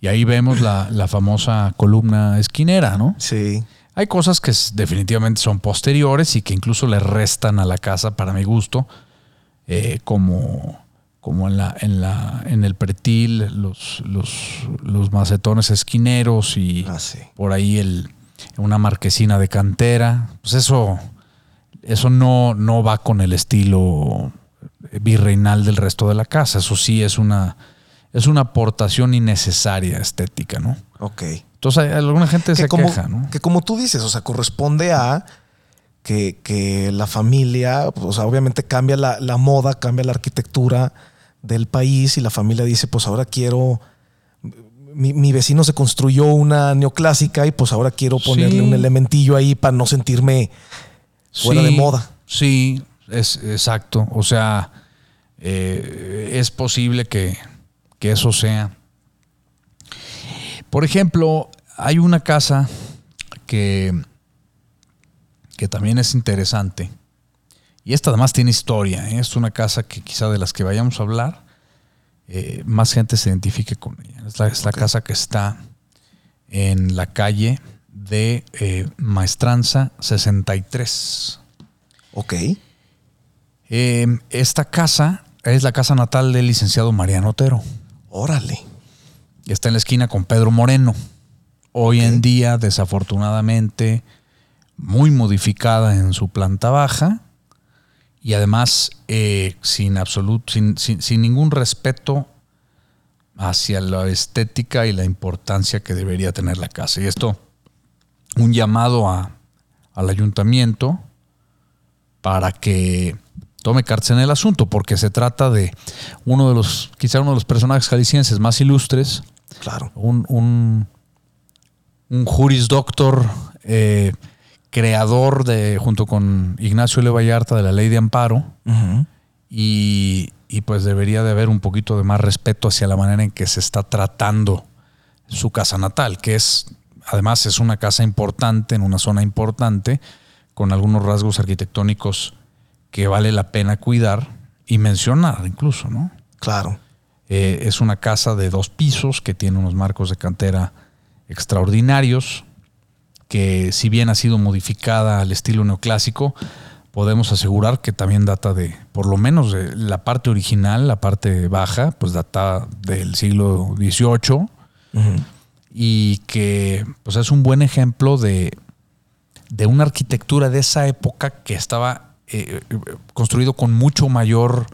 Y ahí vemos la, la famosa columna esquinera, ¿no? Sí, Hay cosas que definitivamente son posteriores y que incluso le restan a la casa, para mi gusto, eh, como, como en, la, en, la, en el pretil, los, los, los macetones esquineros y ah, sí. por ahí el, una marquesina de cantera. Pues eso, eso no, no va con el estilo virreinal del resto de la casa. Eso sí es una, es una aportación innecesaria estética, ¿no? Ok. Entonces alguna gente se como, queja, ¿no? que como tú dices, o sea, corresponde a que, que la familia, o sea, obviamente cambia la, la moda, cambia la arquitectura del país y la familia dice, pues ahora quiero, mi, mi vecino se construyó una neoclásica y pues ahora quiero ponerle Sí. un elementillo ahí para no sentirme fuera de moda. Sí, es exacto. O sea, eh, es posible que, que eso sea. Por ejemplo, hay una casa que, que también es interesante. Y esta además tiene historia. ¿eh? Es una casa que quizá de las que vayamos a hablar, eh, más gente se identifique con ella. Es la, es la Ok. casa que está en la calle de eh, Maestranza 63. Ok. Esta casa es la casa natal del licenciado Mariano Otero. Órale. Y está en la esquina con Pedro Moreno. Hoy en día, desafortunadamente, muy modificada en su planta baja y además eh, sin absoluto, sin, sin- sin ningún respeto hacia la estética y la importancia que debería tener la casa. Y esto, un llamado a- al ayuntamiento para que tome cartas en el asunto, porque se trata de uno de los, quizá uno de los personajes jaliscienses más ilustres, Claro. un, un, un juris doctor, eh, creador de, junto con Ignacio L. Vallarta, de la ley de amparo, y, y pues debería de haber un poquito de más respeto hacia la manera en que se está tratando su casa natal, que es, además es una casa importante, en una zona importante, con algunos rasgos arquitectónicos que vale la pena cuidar y mencionar incluso, ¿no? Claro. Eh, es una casa de dos pisos que tiene unos marcos de cantera extraordinarios, que si bien ha sido modificada al estilo neoclásico, podemos asegurar que también data de, por lo menos de la parte original, la parte baja, pues data del siglo XVIII Ujú. y que pues es un buen ejemplo de, de una arquitectura de esa época que estaba eh, eh, construido con mucho mayor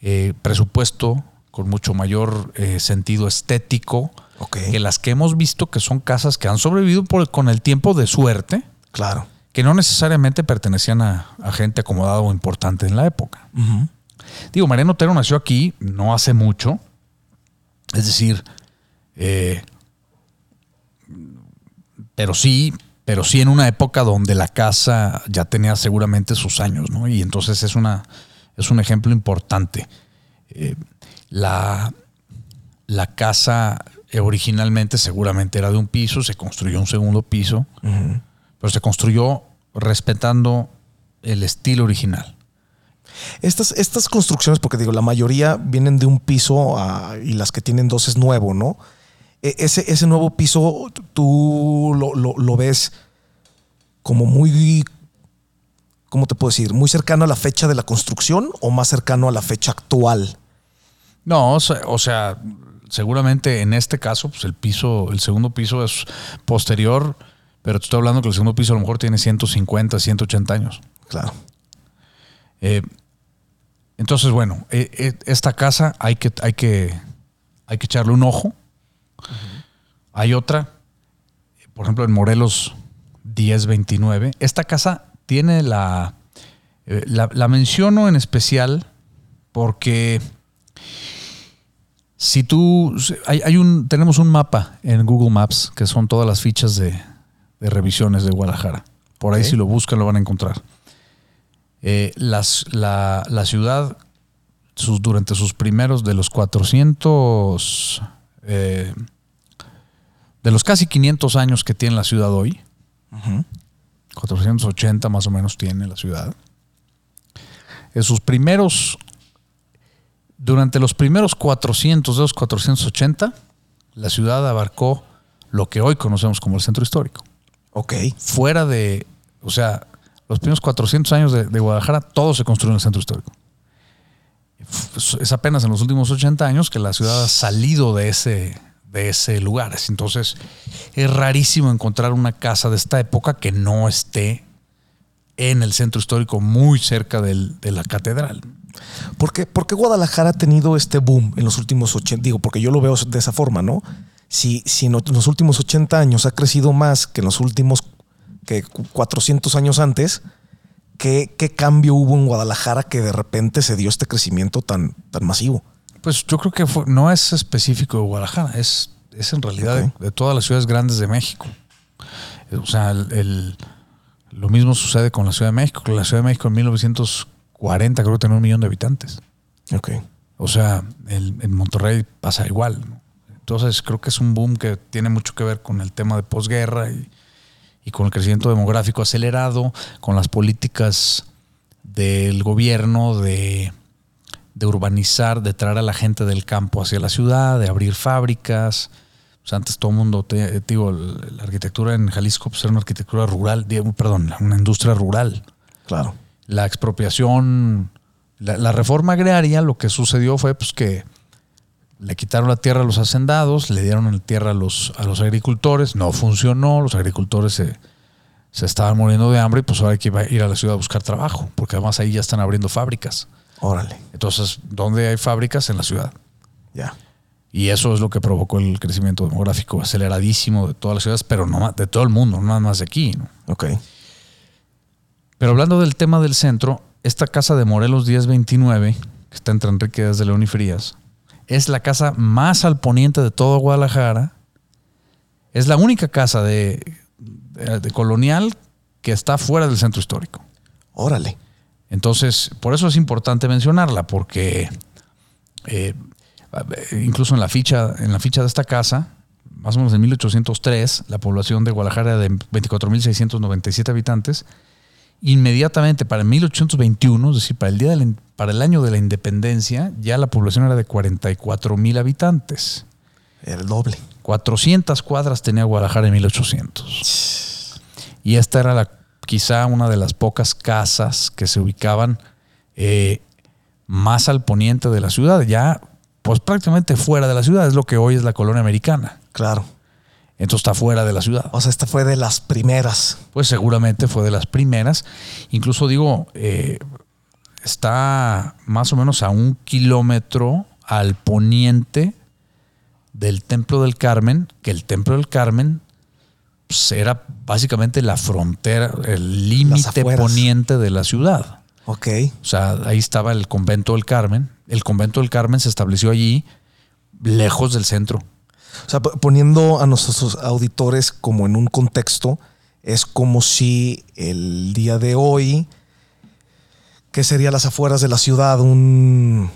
eh, presupuesto, con mucho mayor eh, sentido estético que las que hemos visto que son casas que han sobrevivido por- con el tiempo de suerte, Claro. que no necesariamente pertenecían a, a gente acomodada o importante en la época. Digo, Mariano Otero nació aquí no hace mucho. Es decir, eh, pero sí, pero sí en una época donde la casa ya tenía seguramente sus años, ¿no? Y entonces es una, es un ejemplo importante. Eh, la, la casa originalmente seguramente era de un piso, se construyó un segundo piso, pero se construyó respetando el estilo original. Estas, estas construcciones, porque digo, la mayoría vienen de un piso ah, y las que tienen dos es nuevo, ¿no? E- Ese, ese nuevo piso, tú lo, lo- lo ves como muy, ¿cómo te puedo decir? ¿Muy cercano a la fecha de la construcción o más cercano a la fecha actual? No, o sea, o sea, seguramente en este caso, pues el piso, el segundo piso es posterior, pero te estoy hablando que el segundo piso a lo mejor tiene 150, 180 años. Claro. Eh, entonces, bueno, eh, eh, esta casa hay que, hay que, hay que echarle un ojo. Hay otra, por ejemplo, en Morelos 1029. Esta casa tiene la, eh, la, la menciono en especial porque si tú, hay, hay un, tenemos un mapa en Google Maps que son todas las fichas de, de revisiones de Guadalajara. Por ahí si lo buscan lo van a encontrar. Eh, las, la, la ciudad, sus, durante sus primeros de los 400, eh, de los casi 500 años que tiene la ciudad hoy, Ujú. 480 más o menos tiene la ciudad. En sus primeros, durante los primeros 400 de los 480, la ciudad abarcó lo que hoy conocemos como el centro histórico. Ok. Fuera de, o sea, los primeros 400 años de, de Guadalajara, todo se construyó en el centro histórico. Es apenas en los últimos 80 años que la ciudad ha salido de ese, de ese lugar. Entonces, es rarísimo encontrar una casa de esta época que no esté en el centro histórico, muy cerca del- de la catedral. ¿Por qué, por qué Guadalajara ha tenido este boom en los últimos 80? Digo, porque yo lo veo de esa forma, ¿no? Si, si en los últimos 80 años ha crecido más que en los últimos que 400 años antes, ¿qué, qué cambio hubo en Guadalajara que de repente se dio este crecimiento tan, tan masivo? Pues yo creo que fue- no es específico de Guadalajara, es, es en realidad de- todas las ciudades grandes de México. O sea, el, el- lo mismo sucede con la Ciudad de México. La Ciudad de México en 1940 creo que tenía un millón de habitantes. Ok. O sea, el- en Monterrey pasa igual. ¿no? Entonces creo que es un boom que tiene mucho que ver con el tema de posguerra y, y con el crecimiento demográfico acelerado, con las políticas del gobierno de, de urbanizar, de traer a la gente del campo hacia la ciudad, de abrir fábricas. Antes todo el mundo, te, te digo, la arquitectura en Jalisco pues, era una arquitectura rural, perdón, una industria rural Claro. la expropiación, la, la reforma agraria, lo que sucedió fue pues que le quitaron la tierra a los hacendados, le dieron la tierra a los, a los agricultores, no funcionó, los agricultores se, se estaban muriendo de hambre y pues ahora hay que ir a la ciudad a buscar trabajo, porque además ahí ya están abriendo fábricas. Órale. Entonces, ¿dónde hay fábricas? En la ciudad. Ya. Y eso es lo que provocó el crecimiento demográfico aceleradísimo de todas las ciudades, pero no más- de todo el mundo, no nada más de aquí. ¿no? Ok. Pero hablando del tema del centro, esta casa de Morelos 1029, que está entre Enrique Díaz de León y Frías, es la casa más al poniente de todo Guadalajara. Es la única casa de, de- de colonial que está fuera del centro histórico. Órale. Entonces, por eso es importante mencionarla, porque eh, incluso en la ficha, en la ficha de esta casa, más o menos en 1803, la población de Guadalajara era de 24.697 habitantes. Inmediatamente para 1821, es decir, para el, día de la para el año de la independencia, ya la población era de 44.000 habitantes. El doble. 400 cuadras tenía Guadalajara en 1800. Y esta era la, quizá una de las pocas casas que se ubicaban eh, más al poniente de la ciudad, ya pues prácticamente fuera de la ciudad, es lo que hoy es la colonia americana. Claro. Entonces está fuera de la ciudad. O sea, esta fue de las primeras. Pues seguramente fue de las primeras. Incluso digo, eh, está más o menos a un kilómetro al poniente del Templo del Carmen, que el Templo del Carmen pues, era básicamente la frontera, el límite poniente de la ciudad. Ok. O sea, ahí estaba el convento del Carmen. El convento del Carmen se estableció allí, lejos del centro. O sea, poniendo a nuestros auditores como en un contexto, es como si el día de hoy, ¿qué sería las afueras de la ciudad? Un.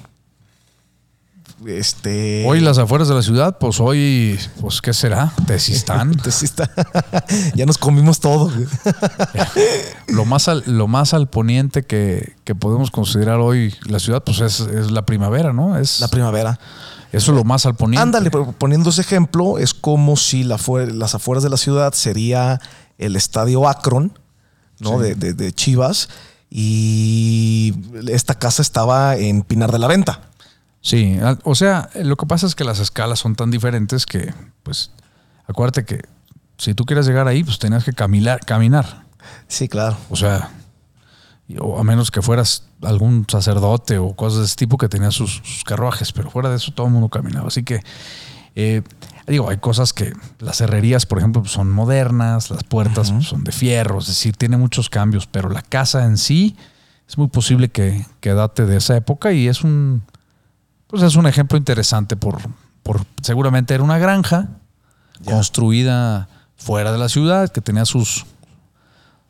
Este. Hoy las afueras de la ciudad, pues hoy, pues ¿qué será? Tesistán. Está- ya nos comimos todo. lo más al, lo más al poniente que, que podemos considerar hoy la ciudad, pues es, es la primavera, ¿no? Es, La primavera. eso es lo más al poniente. Ándale, poniendo ese ejemplo, es como si la las afueras de la ciudad sería el estadio Akron, ¿no? Sí. De, de- de Chivas. Y esta casa estaba en Pinar de la Venta. Sí, o sea, lo que pasa es que las escalas son tan diferentes que, pues, acuérdate que si tú quieres llegar ahí, pues tenías que caminar, caminar. Sí, claro. O sea, o a menos que fueras algún sacerdote o cosas de ese tipo que tenía sus, sus carruajes, pero fuera de eso todo el mundo caminaba. Así que, eh, digo, hay cosas que las herrerías, por ejemplo, pues, son modernas, las puertas pues, son de fierro, es decir, tiene muchos cambios, pero la casa en sí es muy posible que, que date de esa época y es un, pues es un ejemplo interesante por, por seguramente era una granja Ya. construida fuera de la ciudad que tenía sus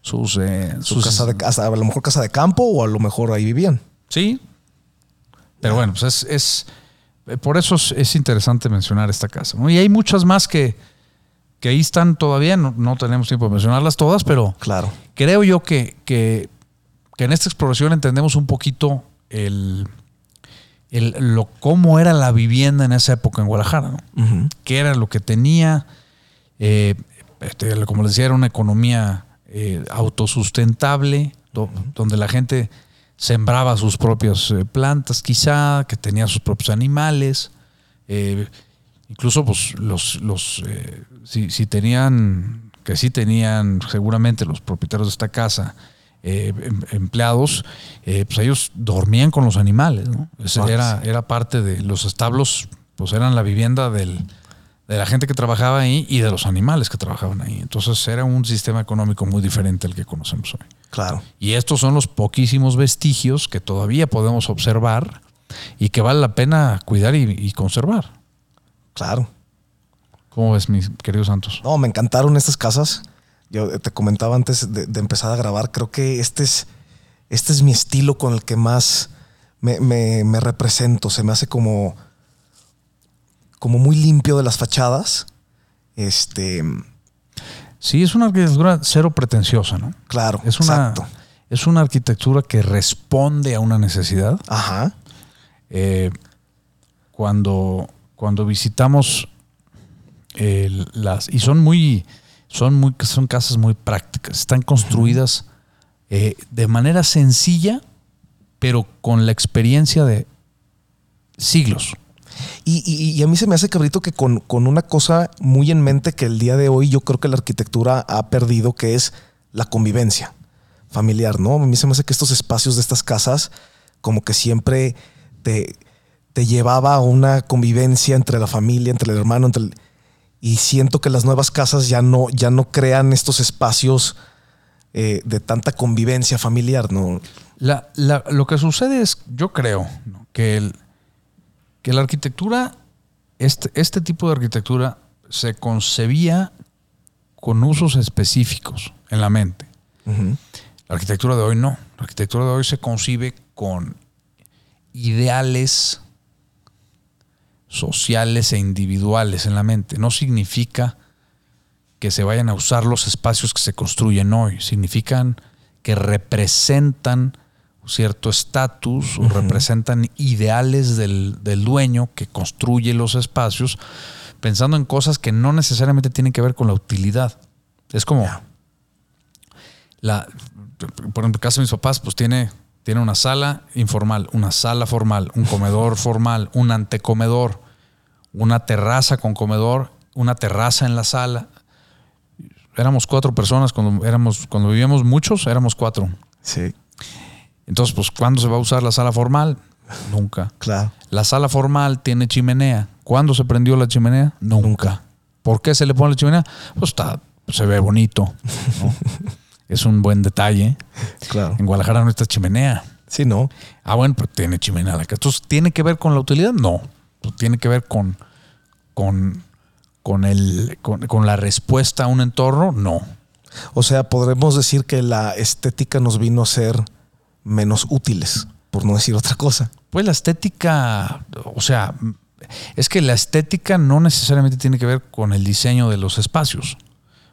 sus, eh, sus- casa de a lo mejor casa de campo o a lo mejor ahí vivían. sí pero bueno pues es, es- eh, por eso es, es interesante mencionar esta casa ¿no? y hay muchas más que que ahí están todavía no, no tenemos tiempo de mencionarlas todas pero Claro. creo yo que, que, que en esta exploración entendemos un poquito el, el- lo cómo era la vivienda en esa época en Guadalajara qué era lo que tenía. Eh, este, como les decía, era una economía eh, autosustentable, do- donde la gente sembraba sus propias eh, plantas, quizá, que tenía sus propios animales. Incluso pues los, los si, si tenían, que sí tenían seguramente los propietarios de esta casa, eh, em- empleados, eh, pues ellos dormían con los animales, ¿no? Ese era, era parte de los establos, pues eran la vivienda del, de la gente que trabajaba ahí y de los animales que trabajaban ahí. Entonces era un sistema económico muy diferente al que conocemos hoy. Claro. Y estos son los poquísimos vestigios que todavía podemos observar y que vale la pena cuidar y, y conservar. Claro. ¿Cómo ves, mis queridos Santos? No, me encantaron estas casas. Yo te comentaba antes de, de empezar a grabar, creo que este es, este es mi estilo con el que más me, me- me represento. Se me hace como, como muy limpio de las fachadas. Este, Sí, es una arquitectura cero pretenciosa, ¿no? claro, Es una, exacto. es una arquitectura que responde a una necesidad. Ajá, Eh, cuando, cuando visitamos eh, las y son muy son muy son casas muy prácticas están construidas eh, de manera sencilla pero con la experiencia de siglos Y, y- a mí se me hace cabrito que con, con una cosa muy en mente que el día de hoy yo creo que la arquitectura ha perdido, que es la convivencia familiar, ¿no? A mí se me hace que estos espacios de estas casas como que siempre te, te llevaba a una convivencia entre la familia, entre el hermano, entre el- y siento que las nuevas casas ya no, ya no crean estos espacios eh, de tanta convivencia familiar, ¿no? La- la- lo que sucede es, yo creo, ¿no? que, el- que la arquitectura, este, este tipo de arquitectura se concebía con usos específicos en la mente. La arquitectura de hoy no. La arquitectura de hoy se concibe con ideales sociales e individuales en la mente. No significa que se vayan a usar los espacios que se construyen hoy. Significan que representan cierto estatus o representan ideales del, del dueño que construye los espacios pensando en cosas que no necesariamente tienen que ver con la utilidad. Es como la, por ejemplo, en casa de mis papás, pues tiene, tiene una sala informal, una sala formal, un comedor formal, un antecomedor, una terraza con comedor, una terraza en la sala. Éramos cuatro personas cuando éramos, cuando vivíamos muchos, éramos cuatro. Sí, Entonces, pues, ¿cuándo se va a usar la sala formal? Nunca. claro. La sala formal tiene chimenea. ¿Cuándo se prendió la chimenea? Nunca. ¿Por qué se le pone la chimenea? Pues está, se ve bonito. ¿no? es un buen detalle. Claro. En Guadalajara no está chimenea. Sí, ¿no? Ah, bueno, pero tiene chimenea. Entonces, ¿tiene que ver con la utilidad? No. Pues tiene que ver con, con, con, el, con, con la respuesta a un entorno? No. O sea, podremos decir que la estética nos vino a ser menos útiles, por no decir otra cosa. Pues la estética, o sea, es que la estética no necesariamente tiene que ver con el diseño de los espacios.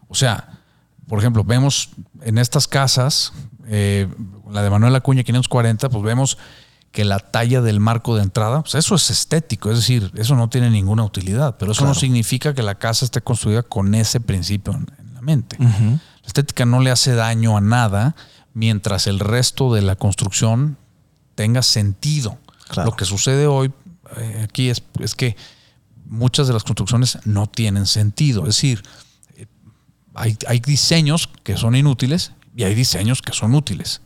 O sea, por ejemplo, vemos en estas casas, eh, la de Manuel Acuña 540, pues vemos que la talla del marco de entrada, pues eso es estético, es decir, eso no tiene ninguna utilidad, pero eso no significa que la casa esté construida con ese principio en, la mente. La estética no le hace daño a nada mientras el resto de la construcción tenga sentido. Claro. Lo que sucede hoy eh, aquí es, es que muchas de las construcciones no tienen sentido. Es decir, eh, hay, hay diseños que son inútiles y hay diseños que son útiles.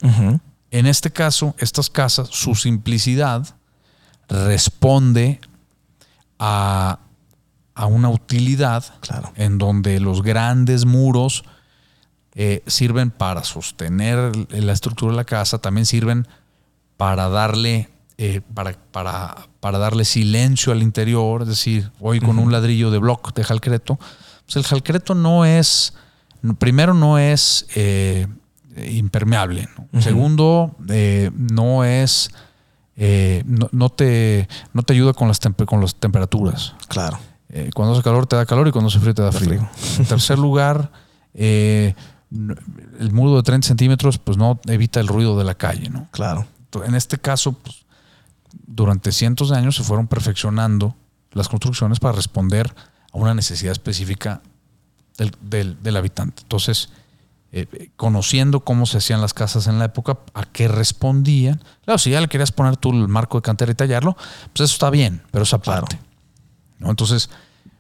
En este caso, estas casas, su simplicidad responde a, a una utilidad Claro. en donde los grandes muros eh, sirven para sostener la estructura de la casa, también sirven para darle, eh, para, para, para darle silencio al interior, es decir, hoy con un ladrillo de block de jalcreto, pues el jalcreto no es, primero no es eh, impermeable, ¿no? segundo eh, no es, eh, no, no te, no te ayuda con las, con las temperaturas. Claro. Eh, cuando hace calor te da calor y cuando hace frío te da frío. En tercer lugar, el muro de 30 centímetros pues no evita el ruido de la calle. ¿no? Claro. En este caso, pues, durante cientos de años se fueron perfeccionando las construcciones para responder a una necesidad específica del, del- del habitante. Entonces, eh, conociendo cómo se hacían las casas en la época, a qué respondían. Claro, si ya le querías poner tú el marco de cantera y tallarlo, pues eso está bien, pero esa Claro. parte. ¿no? Entonces,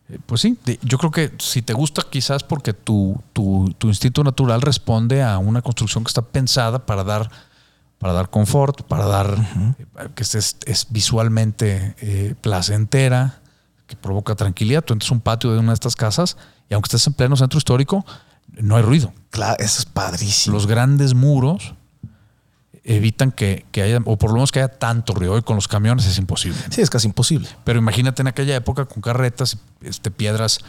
eh, pues sí, yo creo que si te gusta quizás porque tu, tu, tu instinto natural responde a una construcción que está pensada para dar, para dar confort, para dar eh, que estés- es visualmente placentera, que provoca tranquilidad. Tú entras a un patio de una de estas casas y aunque estés en pleno centro histórico, no hay ruido. Claro, eso es padrísimo. Los grandes muros evitan que, que haya, o por lo menos que haya tanto ruido. Y con los camiones es imposible. Sí, es casi imposible. Pero imagínate en aquella época con carretas, este, piedras,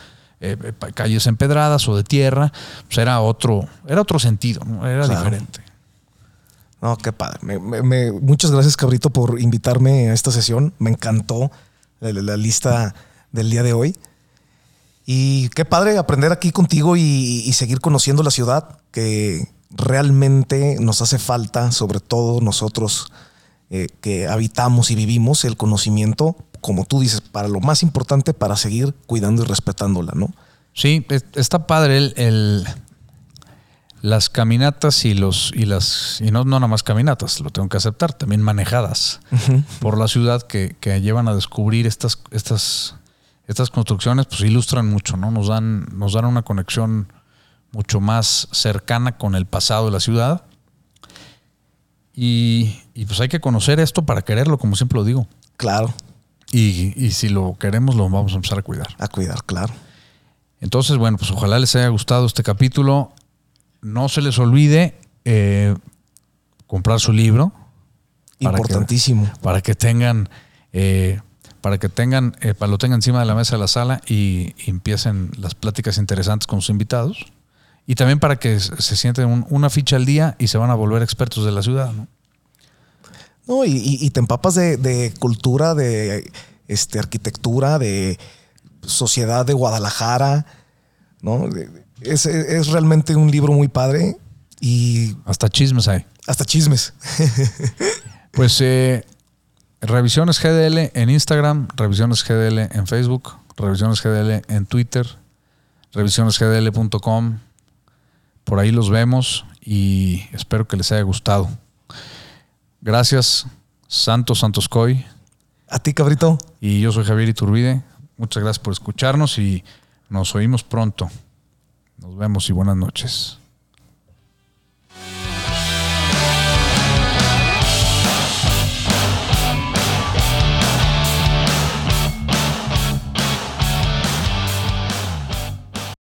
eh, calles empedradas o de tierra, pues era otro, era otro sentido, ¿no? era Claro. diferente. No, qué padre. Me- me- me- muchas gracias, Cabrito, por invitarme a esta sesión. Me encantó la, la- la lista del día de hoy. Y qué padre aprender aquí contigo y, y seguir conociendo la ciudad, que realmente nos hace falta, sobre todo nosotros eh, que habitamos y vivimos, el conocimiento, como tú dices, para lo más importante, para seguir cuidando y respetándola, ¿no? Sí, es- está padre el, el- las caminatas y los y las y no, no nada más caminatas, lo tengo que aceptar, también manejadas por la ciudad que, que llevan a descubrir estas estas estas construcciones, pues ilustran mucho, ¿no? Nos dan nos dan una conexión mucho más cercana con el pasado de la ciudad. Y, y pues hay que conocer esto para quererlo, como siempre lo digo. Claro, Y, y si lo queremos, lo vamos a empezar a cuidar. a cuidar, claro. Entonces, bueno, pues ojalá les haya gustado este capítulo. No se les olvide eh, comprar su libro. para que- Importantísimo. para que tengan, eh, para que tengan, eh, para lo tengan encima de la mesa de la sala y, y empiecen las pláticas interesantes con sus invitados. Y también para que se sienten un- una ficha al día y se van a volver expertos de la ciudad. ¿no? No, y, te empapas de, de cultura, de este, arquitectura, de sociedad de Guadalajara, ¿no? Es, es realmente un libro muy padre y Hasta chismes hay. hasta chismes. Pues eh, Revisiones GDL en Instagram, Revisiones GDL en Facebook, Revisiones GDL en Twitter, revisionesgdl.com. Por ahí los vemos y espero que les haya gustado. Gracias, Santos Santoscoy. A ti, cabrito. Y yo soy Javier Iturbide. Muchas gracias por escucharnos y nos oímos pronto. Nos vemos y buenas noches.